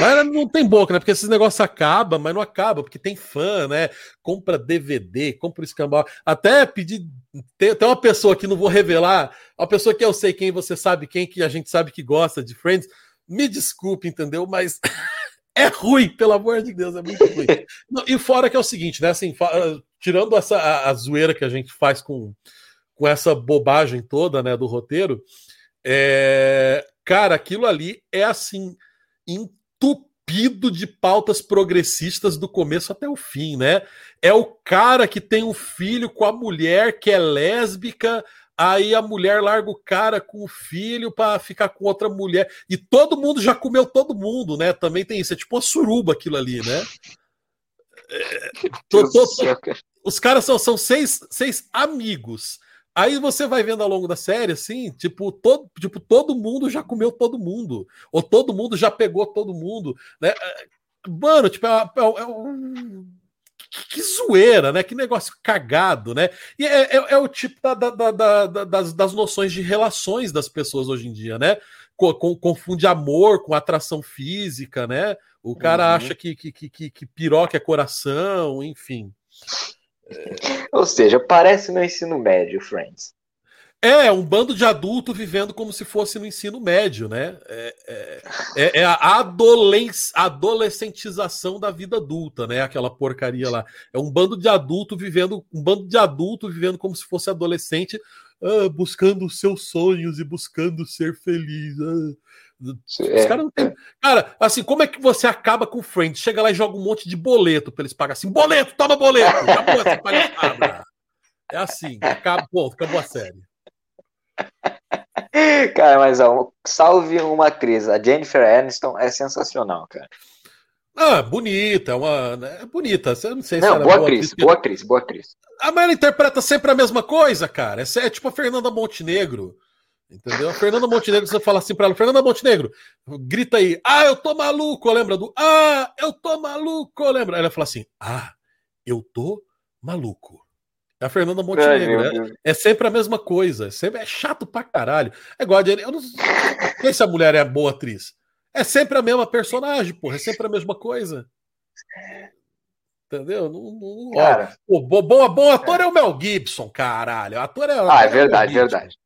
A: Mas não tem boca, né? Porque esses negócios acabam, mas não acaba, porque tem fã, né? Compra DVD, compra escambau. Até pedir. Tem, tem uma pessoa que não vou revelar, uma pessoa que eu sei quem, você sabe quem, que a gente sabe que gosta de Friends. Me desculpe, entendeu? Mas é ruim, pelo amor de Deus, é muito ruim. E fora que é o seguinte, né? Assim, tirando essa a, a zoeira que a gente faz com com essa bobagem toda, né, do roteiro, é... cara, aquilo ali é assim entupido de pautas progressistas do começo até o fim, né? É o cara que tem um filho com a mulher que é lésbica, aí a mulher larga o cara com o filho para ficar com outra mulher e todo mundo já comeu todo mundo, né? Também tem isso, é tipo uma suruba aquilo ali, né? É... Tô, tô,
C: cara.
A: os caras são, são seis, seis amigos. Aí você vai vendo ao longo da série, assim, tipo todo, tipo, todo mundo já comeu todo mundo. Ou todo mundo já pegou todo mundo. Né? É, Mano, tipo, é, uma- é um- é um. Que, zoeira, né? Que negócio cagado, né? E é, é- é o tipo da- da- da- da- da- das, das noções de relações das pessoas hoje em dia, né? Co- com- confunde amor com atração física, né? O cara
C: Uhum.
A: acha que, que, que, que, que piroca é coração, enfim.
C: Ou seja, parece no ensino médio, Friends.
A: É, um bando de adulto vivendo como se fosse no ensino médio, né? É, é, é, é a adolescentização da vida adulta, né? Aquela porcaria lá. É um bando de adulto vivendo, um bando de adulto vivendo como se fosse adolescente, ah, buscando seus sonhos e buscando ser feliz. Ah. É, cara, não tem... É. cara, assim, como é que você acaba com o Friends? Chega lá e joga um monte de boleto pra eles pagarem assim: boleto, toma boleto! Acabou essa palhaçada. É assim, acaba, ponto, acabou a série.
C: Cara, mas ó, salve uma crise. A Jennifer Aniston é sensacional, cara.
A: Ah, bonita, é uma. É bonita. Eu não sei
C: não, se boa, boa atriz, boa atriz, boa atriz.
A: Ah, mas ela interpreta sempre a mesma coisa, cara. É, é tipo a Fernanda Montenegro. Entendeu? A Fernanda Montenegro, você fala assim pra ela, Fernanda Montenegro, grita aí, ah, eu tô maluco, lembra do, ah, eu tô maluco, lembra? Aí ela fala assim, ah, eu tô maluco. É a Fernanda Montenegro. Ai, é, é, sempre a mesma coisa. É, sempre, é chato pra caralho. É igual a Jenny, Eu não sei se a mulher é boa atriz. É sempre a mesma personagem, porra. É sempre a mesma coisa. Entendeu? Não, não, cara, o bom, bom, bom ator é. é. o Mel Gibson, caralho. O ator é.
C: Ah, é verdade, verdade.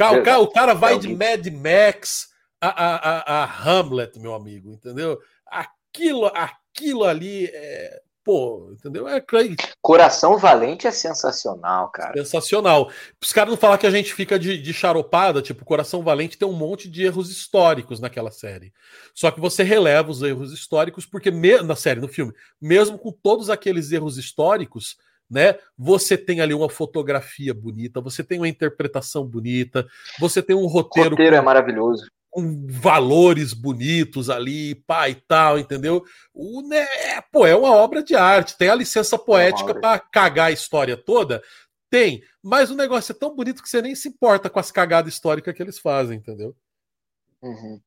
A: Cara, verdade. O, cara, vai de Mad Max a, a, a, a Hamlet, meu amigo, entendeu? Aquilo, aquilo ali é Pô, entendeu? É Craig.
C: Coração Valente é sensacional, cara.
A: Sensacional. Os caras não falar que a gente fica de, de charopada, tipo, Coração Valente tem um monte de erros históricos naquela série. Só que você releva os erros históricos, porque me, na série, no filme, mesmo com todos aqueles erros históricos, né? Você tem ali uma fotografia bonita, você tem uma interpretação bonita, você tem um roteiro. O
C: roteiro com... é maravilhoso
A: com valores bonitos ali, pai e tal, entendeu? O, né, pô, é uma obra de arte, tem a licença poética para cagar a história toda? Tem, mas o negócio é tão bonito que você nem se importa com as cagadas históricas que eles fazem, entendeu?
C: Uhum.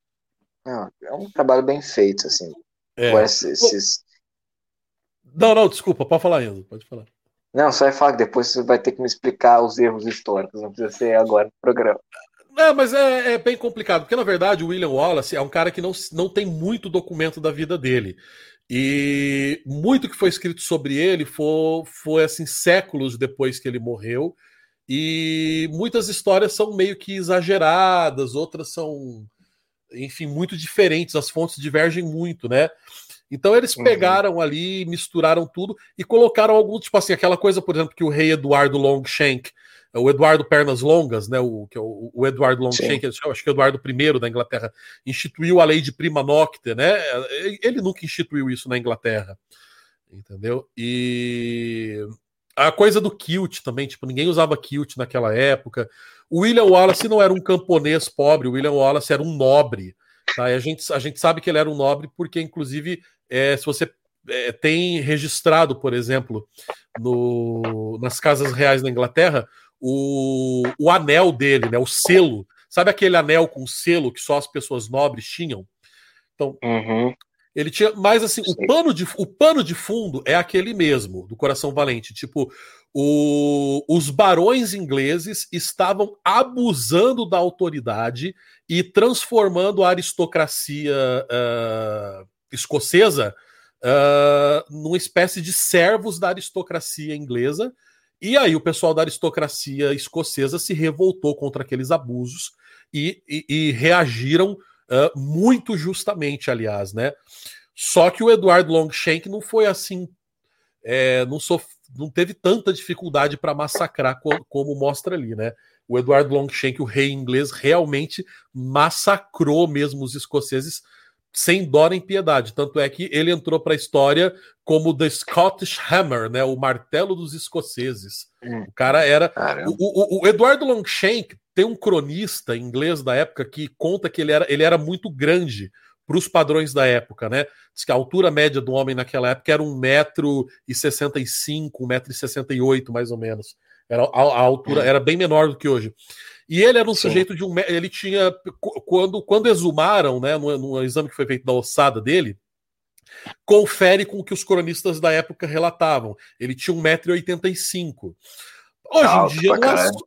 C: Não, é um trabalho bem feito, assim.
A: É. Esses... Não, não, desculpa, pode falar, Enzo, pode falar.
C: Não, só é falar que depois você vai ter que me explicar os erros históricos, não precisa ser agora no programa.
A: É, mas é, é, bem complicado, porque na verdade o William Wallace é um cara que não, não tem muito documento da vida dele. E muito que foi escrito sobre ele foi, foi assim séculos depois que ele morreu. E muitas histórias são meio que exageradas, outras são, enfim, muito diferentes, as fontes divergem muito, né? Então eles uhum. pegaram ali, misturaram tudo e colocaram algum, tipo assim, aquela coisa, por exemplo, que o rei Eduardo Longshank é o Eduardo Pernas Longas, né, o, que é o, o Eduardo Longshank, acho que é o Eduardo I da Inglaterra, instituiu a lei de prima nocte, né? Ele nunca instituiu isso na Inglaterra, entendeu? E a coisa do kilt também, tipo, ninguém usava kilt naquela época. O William Wallace não era um camponês pobre, o William Wallace era um nobre, tá? E a gente, a gente sabe que ele era um nobre porque, inclusive, é, se você é, tem registrado, por exemplo, no, nas casas reais da Inglaterra, o, o anel dele, né? O selo. Sabe aquele anel com selo que só as pessoas nobres tinham? Então,
C: uhum.
A: ele tinha. Mas assim, o pano, de, o pano de fundo é aquele mesmo, do Coração Valente. Tipo, o, os barões ingleses estavam abusando da autoridade e transformando a aristocracia uh, escocesa uh, numa espécie de servos da aristocracia inglesa e aí o pessoal da aristocracia escocesa se revoltou contra aqueles abusos e, e, e reagiram uh, muito justamente, aliás, né? Só que o Eduardo Longshank não foi assim, é, não, sof... não teve tanta dificuldade para massacrar co como mostra ali, né? O Eduardo Longshank, o rei inglês, realmente massacrou mesmo os escoceses sem dó nem piedade. Tanto é que ele entrou para a história como The Scottish Hammer, né? O martelo dos escoceses. Hum. O cara era. O, o, o, Eduardo Longshank tem um cronista inglês da época que conta que ele era, ele era muito grande para os padrões da época, né? Diz que a altura média do homem naquela época era 1,65m, 1,68m, mais ou menos. Era, a, a altura hum. era bem menor do que hoje. E ele era um Sim. sujeito de um. Ele tinha. Quando, quando exumaram, né, no, no exame que foi feito da ossada dele, confere com o que os cronistas da época relatavam. Ele tinha 1,85m. Hoje em dia,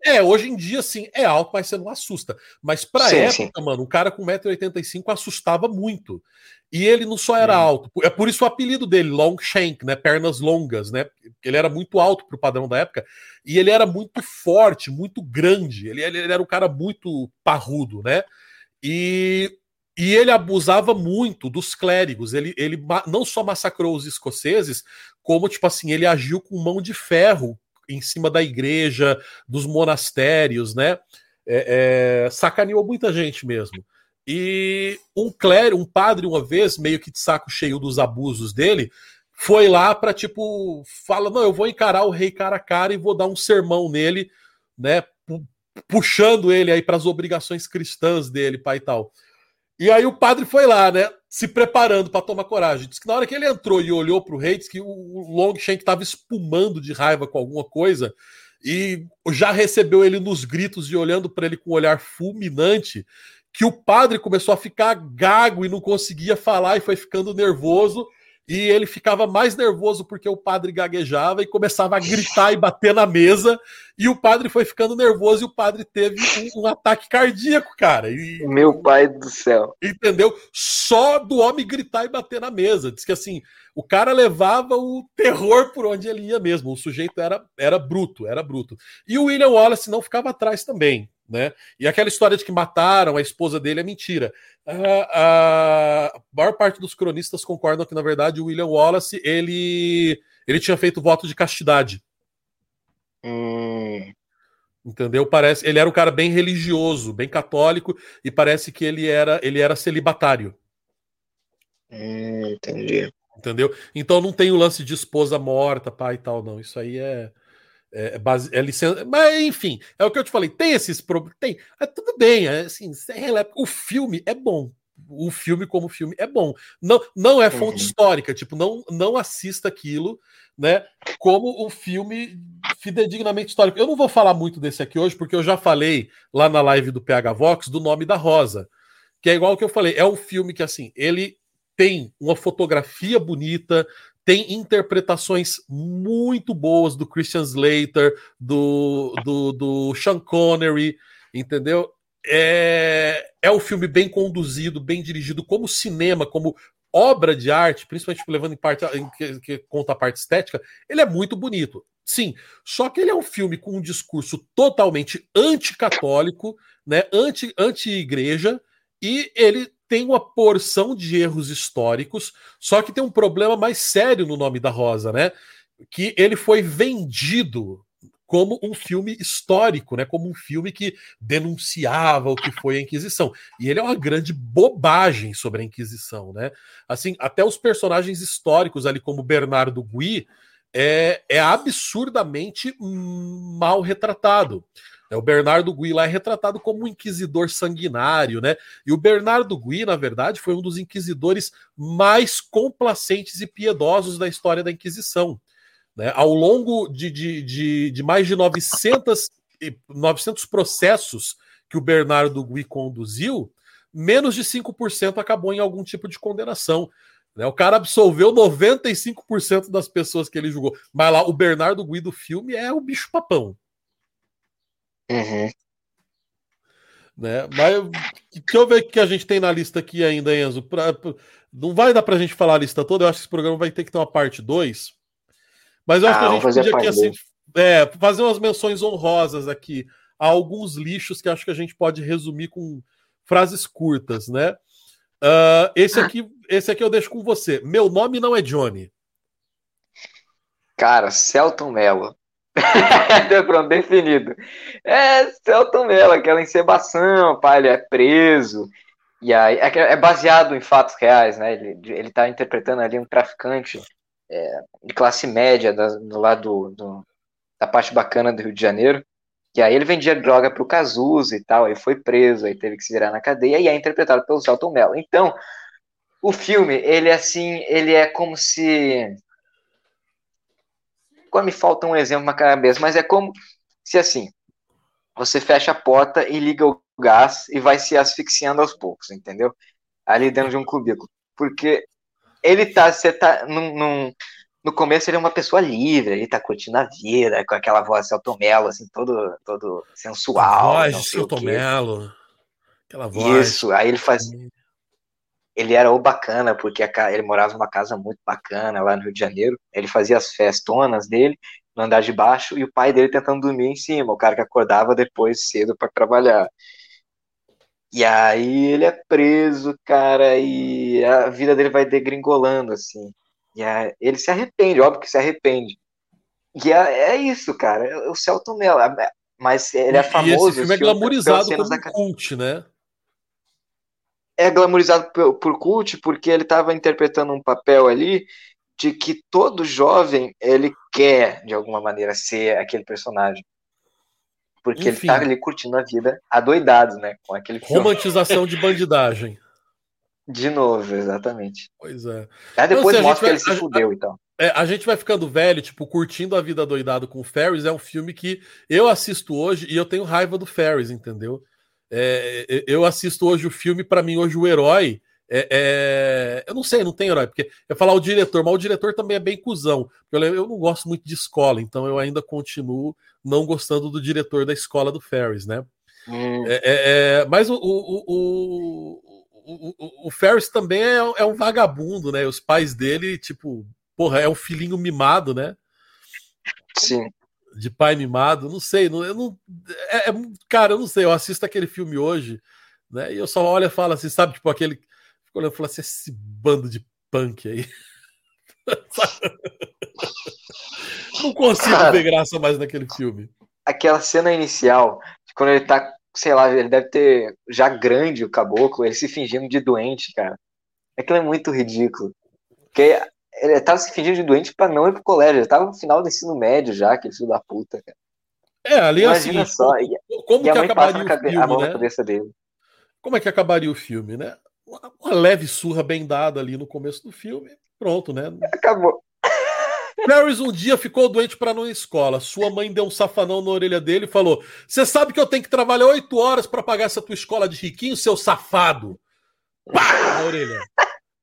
A: é, hoje em dia, sim, é alto, mas você não assusta. Mas pra sim, época, sim. mano, um cara com 1,85m assustava muito. E ele não só era alto, é por isso o apelido dele, Long Shank, né? Pernas longas, né? Ele era muito alto pro padrão da época. E ele era muito forte, muito grande. Ele, ele era um cara muito parrudo, né? E, e ele abusava muito dos clérigos. Ele, ele não só massacrou os escoceses, como, tipo assim, ele agiu com mão de ferro em cima da igreja, dos monastérios, né? É, é, sacaneou muita gente mesmo. E um clérigo, um padre, uma vez, meio que de saco cheio dos abusos dele, foi lá para tipo, fala: não, eu vou encarar o rei cara a cara e vou dar um sermão nele, né? Puxando ele aí para as obrigações cristãs dele, pai e tal. E aí o padre foi lá, né? Se preparando para tomar coragem. Diz que na hora que ele entrou e olhou para o rei, diz que o Longshank estava espumando de raiva com alguma coisa e já recebeu ele nos gritos e olhando para ele com um olhar fulminante, que o padre começou a ficar gago e não conseguia falar e foi ficando nervoso e ele ficava mais nervoso porque o padre gaguejava e começava a gritar e bater na mesa. E o padre foi ficando nervoso e o padre teve um, um ataque cardíaco, cara. E,
C: Meu pai do céu.
A: Entendeu? Só do homem gritar e bater na mesa. Diz que assim, o cara levava o terror por onde ele ia mesmo. O sujeito era, era bruto, era bruto. E o William Wallace não ficava atrás também. Né? E aquela história de que mataram a esposa dele é mentira. A, a maior parte dos cronistas concordam que, na verdade, o William Wallace ele, ele tinha feito voto de castidade.
C: Hum.
A: Entendeu? Parece, ele era um cara bem religioso, bem católico, e parece que ele era, ele era celibatário.
C: Hum, entendi.
A: Entendeu? Então não tem o lance de esposa morta, pai e tal, não. Isso aí é, é, é, base, é licença, mas enfim, é o que eu te falei. Tem esses problemas, tem, é, tudo bem, é, assim, o filme é bom. O filme como filme é bom. Não, não é fonte uhum. histórica, tipo, não, não assista aquilo, né? Como o filme fidedignamente histórico. Eu não vou falar muito desse aqui hoje, porque eu já falei lá na live do PH Vox do nome da Rosa, que é igual o que eu falei. É um filme que assim ele tem uma fotografia bonita, tem interpretações muito boas do Christian Slater, do, do, do Sean Connery, entendeu? É, é um filme bem conduzido, bem dirigido, como cinema, como obra de arte, principalmente levando em parte em que, que conta a parte estética, ele é muito bonito. Sim, só que ele é um filme com um discurso totalmente anticatólico, né, anti, anti-igreja, e ele tem uma porção de erros históricos, só que tem um problema mais sério no nome da Rosa, né? Que ele foi vendido como um filme histórico, né? Como um filme que denunciava o que foi a Inquisição. E ele é uma grande bobagem sobre a Inquisição, né? Assim, até os personagens históricos ali, como Bernardo Gui, é, é absurdamente mal retratado. É, o Bernardo Gui lá é retratado como um inquisidor sanguinário, né? E o Bernardo Gui, na verdade, foi um dos inquisidores mais complacentes e piedosos da história da Inquisição. Né? Ao longo de, de, de, de mais de 900, 900 processos que o Bernardo Gui conduziu, menos de 5% acabou em algum tipo de condenação. Né? O cara absolveu 95% das pessoas que ele julgou. Mas lá, o Bernardo Gui do filme é o bicho-papão.
C: Uhum.
A: Né? Mas deixa eu ver o que a gente tem na lista aqui ainda, Enzo. Pra, pra, não vai dar pra gente falar a lista toda, eu acho que esse programa vai ter que ter uma parte 2. Mas eu acho ah, que a gente podia aqui, assim, é, fazer umas menções honrosas aqui a alguns lixos que acho que a gente pode resumir com frases curtas, né? Uh, esse aqui, esse aqui eu deixo com você. Meu nome não é Johnny.
C: Cara, Celton Mello. Pronto, definido. É Celton Mello, aquela encebação, pai, ele é preso. E aí, é, é baseado em fatos reais, né? Ele, ele tá interpretando ali um traficante é, de classe média da, do lado do, da parte bacana do Rio de Janeiro. E aí ele vendia droga pro Cazuza e tal, aí foi preso, aí teve que se virar na cadeia, e é interpretado pelo Celton Mello. Então, o filme, ele é assim, ele é como se Agora me falta um exemplo na cabeça, mas é como se assim, você fecha a porta e liga o gás e vai se asfixiando aos poucos, entendeu? Ali dentro de um cubículo. Porque ele tá, você tá num, num, no começo ele é uma pessoa livre, ele tá curtindo a vida, com aquela voz Celto Mello, assim, todo, todo sensual.
A: A voz de Celto Mello. Aquela voz.
C: Isso, aí ele faz. Ele era o bacana, porque a, ele morava numa casa muito bacana lá no Rio de Janeiro. Ele fazia as festonas dele no andar de baixo e o pai dele tentando dormir em cima, o cara que acordava depois cedo para trabalhar. E aí ele é preso, cara, e a vida dele vai degringolando, assim. E aí, ele se arrepende, óbvio que se arrepende. E é, é isso, cara, é o Celton Mello. É, mas ele é famoso. E esse
A: filme é glamourizado como da... cult, né?
C: É glamourizado por, por cult porque ele estava interpretando um papel ali de que todo jovem ele quer de alguma maneira ser aquele personagem porque Enfim. ele tá ali curtindo a vida adoidado, né? Com aquele
A: filme. Romantização de bandidagem.
C: De novo, exatamente.
A: Pois é.
C: Aí depois então, mostra vai, que ele se fudeu e tal.
A: É, a gente vai ficando velho, tipo, curtindo a vida doidado com o Ferris. É um filme que eu assisto hoje e eu tenho raiva do Ferris, entendeu? É, eu assisto hoje o filme, para mim, hoje o herói é, é, eu não sei, não tem herói, porque eu falar o diretor, mas o diretor também é bem cuzão. Eu, eu não gosto muito de escola, então eu ainda continuo não gostando do diretor da escola do Ferris, né? Hum. É, é, é mas o, o, o, o, o Ferris também é, é, um vagabundo, né? Os pais dele, tipo, porra, é um filhinho mimado, né?
C: Sim.
A: De pai mimado, não sei, não, eu não, é, cara, eu não sei, eu assisto aquele filme hoje, né? E eu só olho e falo assim, sabe, tipo aquele olhando e falou assim: esse bando de punk aí. Não consigo Cara, ver graça mais naquele filme.
C: Aquela cena inicial, quando ele tá, sei lá, ele deve ter já grande o caboclo, ele se fingindo de doente, cara. Aquilo é muito ridículo. Porque ele tava se fingindo de doente pra não ir pro colégio. Ele tava no final do ensino médio já, aquele filho da puta, cara.
A: É, ali Imagina assim.
C: Só, como,
A: como que acabaria o filme, a mão
C: né? na cabeça dele.
A: Como é que acabaria o filme, né? uma leve surra bem dada ali no começo do filme, pronto, né?
C: Acabou.
A: Paris um dia ficou doente para não ir à escola. Sua mãe deu um safanão na orelha dele e falou: Você sabe que eu tenho que trabalhar oito horas para pagar essa tua escola de riquinho, seu safado? Pá! Na orelha.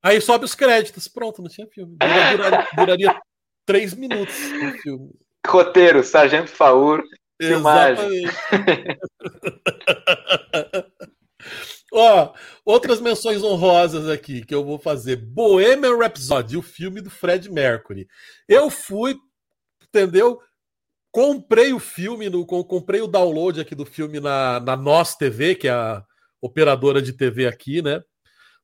A: Aí sobe os créditos. Pronto, não tinha filme. Duraria, duraria três minutos o filme.
C: Roteiro, Sargento Faur.
A: Exatamente. Ó, outras menções honrosas aqui que eu vou fazer. Bohemian Rhapsody, o filme do Fred Mercury. Eu fui, entendeu? Comprei o filme, no, comprei o download aqui do filme na, na NOS TV, que é a operadora de TV aqui, né?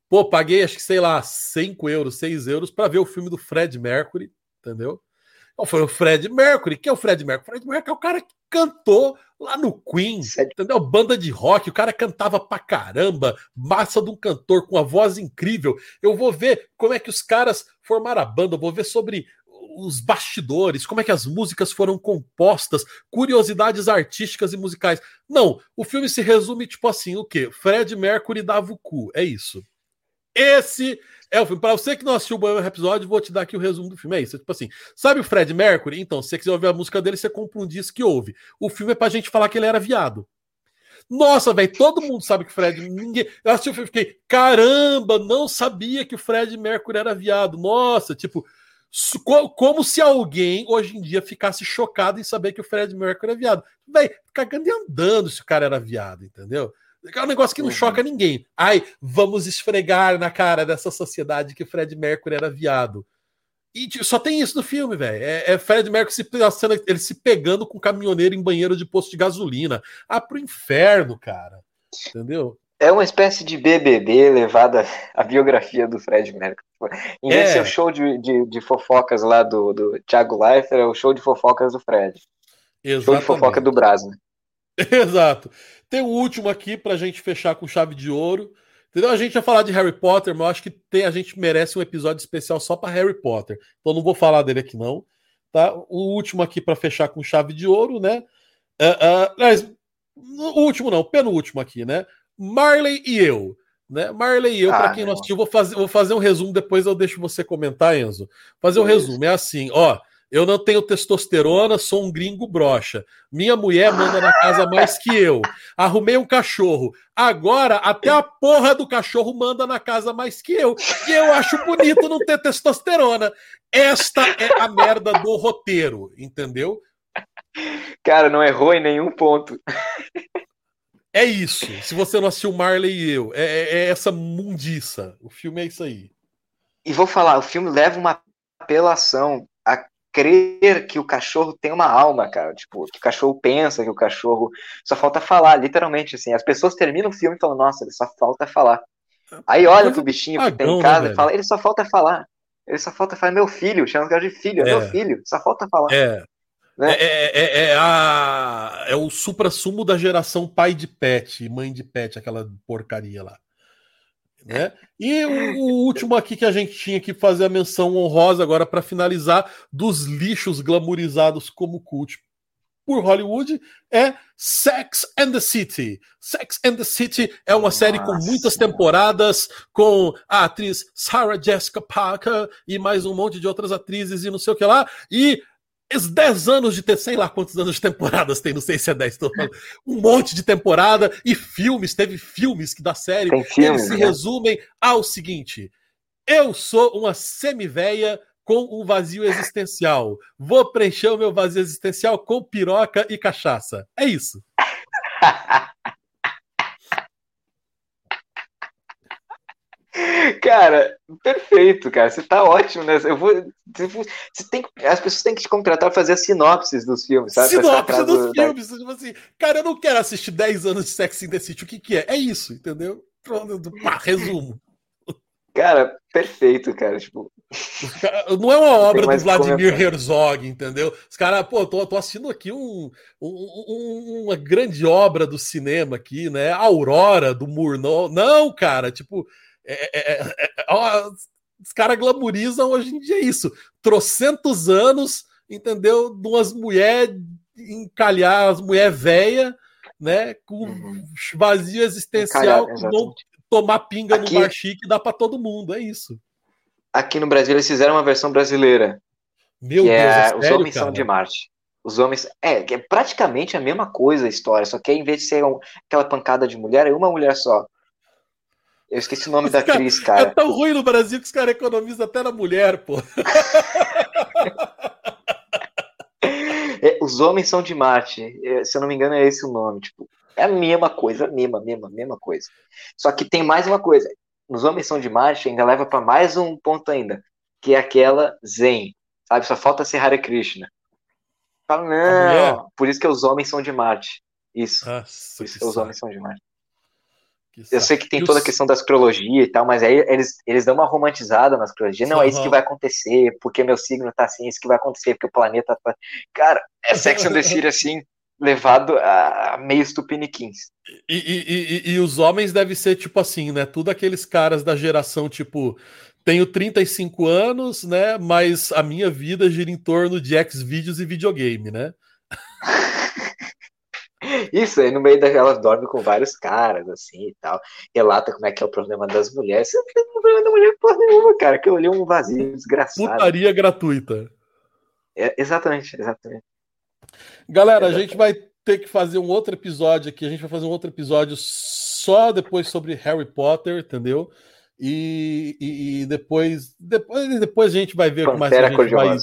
A: Pô, paguei acho que, sei lá, 5 euros, 6 euros para ver o filme do Fred Mercury, entendeu? Foi o Fred Mercury. Quem é o Fred Mercury? O Fred Mercury é o cara que cantou lá no Queen, entendeu? Banda de rock, o cara cantava pra caramba, massa de um cantor com a voz incrível. Eu vou ver como é que os caras formaram a banda, eu vou ver sobre os bastidores, como é que as músicas foram compostas, curiosidades artísticas e musicais. Não, o filme se resume tipo assim, o quê? Fred Mercury dava o cu, é isso. Esse é o filme. Para você que não assistiu o Bohemian Episódio, vou te dar aqui o resumo do filme. É isso. É tipo assim, sabe o Fred Mercury? Então, se você quiser ouvir a música dele, você compra um disco que ouve. O filme é pra gente falar que ele era viado. Nossa, velho, todo mundo sabe que o Fred. Ninguém... Eu assisti o filme e fiquei, caramba, não sabia que o Fred Mercury era viado. Nossa, tipo, como se alguém hoje em dia ficasse chocado em saber que o Fred Mercury é viado. Velho, cagando e andando se o cara era viado, entendeu? É um negócio que não uhum. choca ninguém. Ai, vamos esfregar na cara dessa sociedade que Fred Mercury era viado. E só tem isso no filme, velho. É, é, Fred Mercury se, ele se pegando com caminhoneiro em banheiro de posto de gasolina. Ah, pro inferno, cara. Entendeu?
C: É uma espécie de BBB levada à biografia do Fred Mercury. Em vez é. de ser o show de, de, de, fofocas lá do, do Thiago Leifert, é o show de fofocas do Fred.
A: Exatamente.
C: Show de fofoca do Brasil. Né?
A: Exato. Tem o último aqui pra gente fechar com chave de ouro. Entendeu? A gente ia falar de Harry Potter, mas eu acho que tem, a gente merece um episódio especial só para Harry Potter. Então não vou falar dele aqui, não. Tá? O último aqui para fechar com chave de ouro, né? Uh, uh, o último não, o penúltimo aqui, né? Marley e eu. Né? Marley e eu, ah, para quem não assistiu, vou fazer, vou fazer um resumo, depois eu deixo você comentar, Enzo. Fazer um resumo. É assim, ó. Eu não tenho testosterona, sou um gringo brocha. Minha mulher manda na casa mais que eu. Arrumei um cachorro. Agora até a porra do cachorro manda na casa mais que eu. E eu acho bonito não ter testosterona. Esta é a merda do roteiro, entendeu?
C: Cara, não errou em nenhum ponto.
A: É isso. Se você não assistiu Marley e eu, é, é, é essa mundiça. O filme é isso aí.
C: E vou falar, o filme leva uma apelação crer que o cachorro tem uma alma, cara. Tipo, que o cachorro pensa, que o cachorro só falta falar, literalmente, assim. As pessoas terminam o filme e falam, nossa, ele só falta falar. Aí olha pro bichinho que tem em casa né, e fala, ele só falta falar. Ele só falta falar, meu filho, chama o cara de filho, é, é meu filho, só falta falar.
A: É. Né? É, é, é, é, a, é o supra-sumo da geração pai de pet, mãe de pet, aquela porcaria lá. Né? E o, o, último aqui que a gente tinha que fazer a menção honrosa agora para finalizar dos lixos glamorizados como cult por Hollywood é Sex and the City. Sex and the City é uma Nossa. série com muitas temporadas, com a atriz Sarah Jessica Parker e mais um monte de outras atrizes e não sei o que lá. E os 10 anos de ter, sei lá quantos anos de temporadas tem, não sei se é 10, falando, um monte de temporada e filmes, teve filmes que da série, eles se né? resumem ao seguinte: eu sou uma semivéia com um vazio existencial. Vou preencher o meu vazio existencial com piroca e cachaça. É isso.
C: Cara, perfeito, cara. Você tá ótimo, né? Eu vou, você tem, as pessoas têm que te contratar pra fazer as sinopses dos filmes, sabe?
A: Sinopse dos filmes. Tipo assim, cara, eu não quero assistir 10 anos de Sex in the City. O que, que é? É isso, entendeu? Pronto, pá, resumo.
C: Cara, perfeito, cara. Tipo.
A: Não é uma obra do Vladimir Herzog, entendeu? Os caras, pô, tô, tô assistindo aqui um, um, uma grande obra do cinema aqui, né? Aurora do Murnau. Não, cara, tipo, é é, é, é, é, ó, os caras glamorizam hoje em dia isso. Trocentos anos, entendeu? De umas mulheres encalhar, as mulheres velhas, né? Com uhum. vazio existencial, Encalhar, não tomar pinga Aqui... no bar chique dá para todo mundo, é isso.
C: Aqui no Brasil eles fizeram uma versão brasileira. Meu Deus, é, sério, Os Homens cara? São de Marte. Os homens. É, é praticamente a mesma coisa a história, só que em vez de ser um, aquela pancada de mulher, é uma mulher só. Eu esqueci o nome os da cara, atriz, cara.
A: É tão ruim no Brasil que os caras economizam até na mulher, pô.
C: é, os homens são de Marte. É, se eu não me engano, é esse o nome. Tipo, é a mesma coisa, a mesma, mesma, mesma coisa. Só que tem mais uma coisa. Os homens são de Marte ainda leva para mais um ponto ainda, que é aquela Zen. Sabe? Só falta ser Hare Krishna. Fala, não, por isso que os homens são de Marte. Isso. Nossa, por isso que, que os homens são de Marte. Eu sei que tem toda a questão da astrologia e tal, mas aí eles, eles dão uma romantizada na astrologia. Não, uhum. é isso que vai acontecer, porque meu signo tá assim, é isso que vai acontecer, porque o planeta tá. Cara, é Sex and the City assim, levado a meio estupiniquins.
A: E, e, e, e, os homens devem ser tipo assim, né? Tudo aqueles caras da geração, tipo, tenho 35 anos, né? Mas a minha vida gira em torno de X-vídeos e videogame, né?
C: Isso, aí no meio dela dorme com vários caras, assim e tal. Relata como é que é o problema das mulheres. Você não tem problema da mulher porra nenhuma, cara. Que eu olhei um vazio desgraçado.
A: Putaria gratuita.
C: É, exatamente, exatamente.
A: Galera, exatamente. a gente vai ter que fazer um outro episódio aqui. A gente vai fazer um outro episódio só depois sobre Harry Potter, entendeu? E, e, e depois, depois, depois a gente vai ver
C: como mais a gente vai.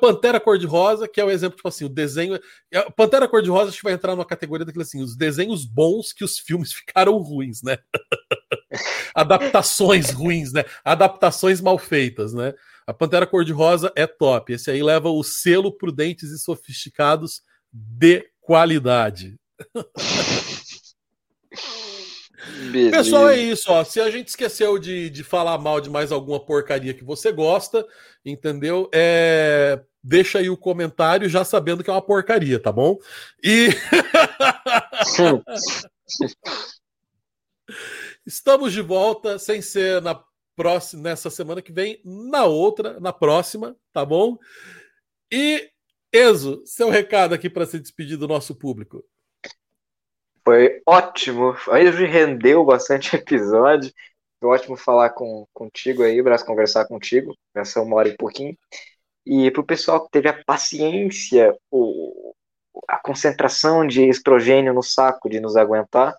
A: Pantera Cor-de-Rosa, que é o exemplo, tipo assim, o desenho. É, Pantera Cor-de-Rosa, a gente vai entrar numa categoria daquele assim, os desenhos bons que os filmes ficaram ruins, né? Adaptações ruins, né? Adaptações mal feitas, né? A Pantera Cor-de-Rosa é top. Esse aí leva o selo prudentes e sofisticados de qualidade. Beleza. Pessoal, é isso. Ó. Se a gente esqueceu de, de falar mal de mais alguma porcaria que você gosta, entendeu? É, deixa aí o comentário já sabendo que é uma porcaria, tá bom? E. Estamos de volta, sem ser na próxima, nessa semana que vem, na outra, na próxima, tá bom? E Enzo, seu recado aqui para se despedir do nosso público.
C: Foi ótimo. Hoje rendeu bastante episódio. Foi ótimo falar com, contigo aí, Braço, conversar contigo. Nessa uma hora e pouquinho. E para o pessoal que teve a paciência, o, a concentração de estrogênio no saco de nos aguentar,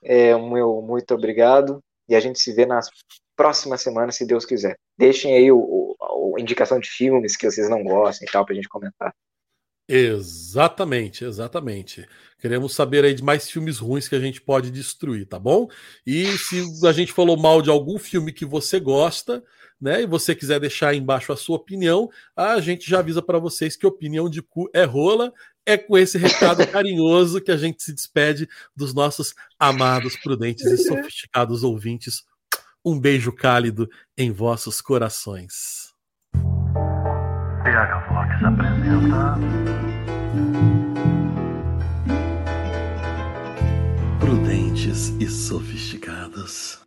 C: é, meu muito obrigado. E a gente se vê nas próximas semanas, se Deus quiser. Deixem aí o, o a indicação de filmes que vocês não gostem e tal, para a gente comentar.
A: Exatamente, exatamente. Queremos saber aí de mais filmes ruins que a gente pode destruir, tá bom? E se a gente falou mal de algum filme que você gosta, né, e você quiser deixar aí embaixo a sua opinião, a gente já avisa para vocês que opinião de cu é rola. É com esse recado carinhoso que a gente se despede dos nossos amados, prudentes e sofisticados ouvintes. Um beijo cálido em vossos corações.
B: PH Vlogs apresenta.
A: Prudentes e sofisticados.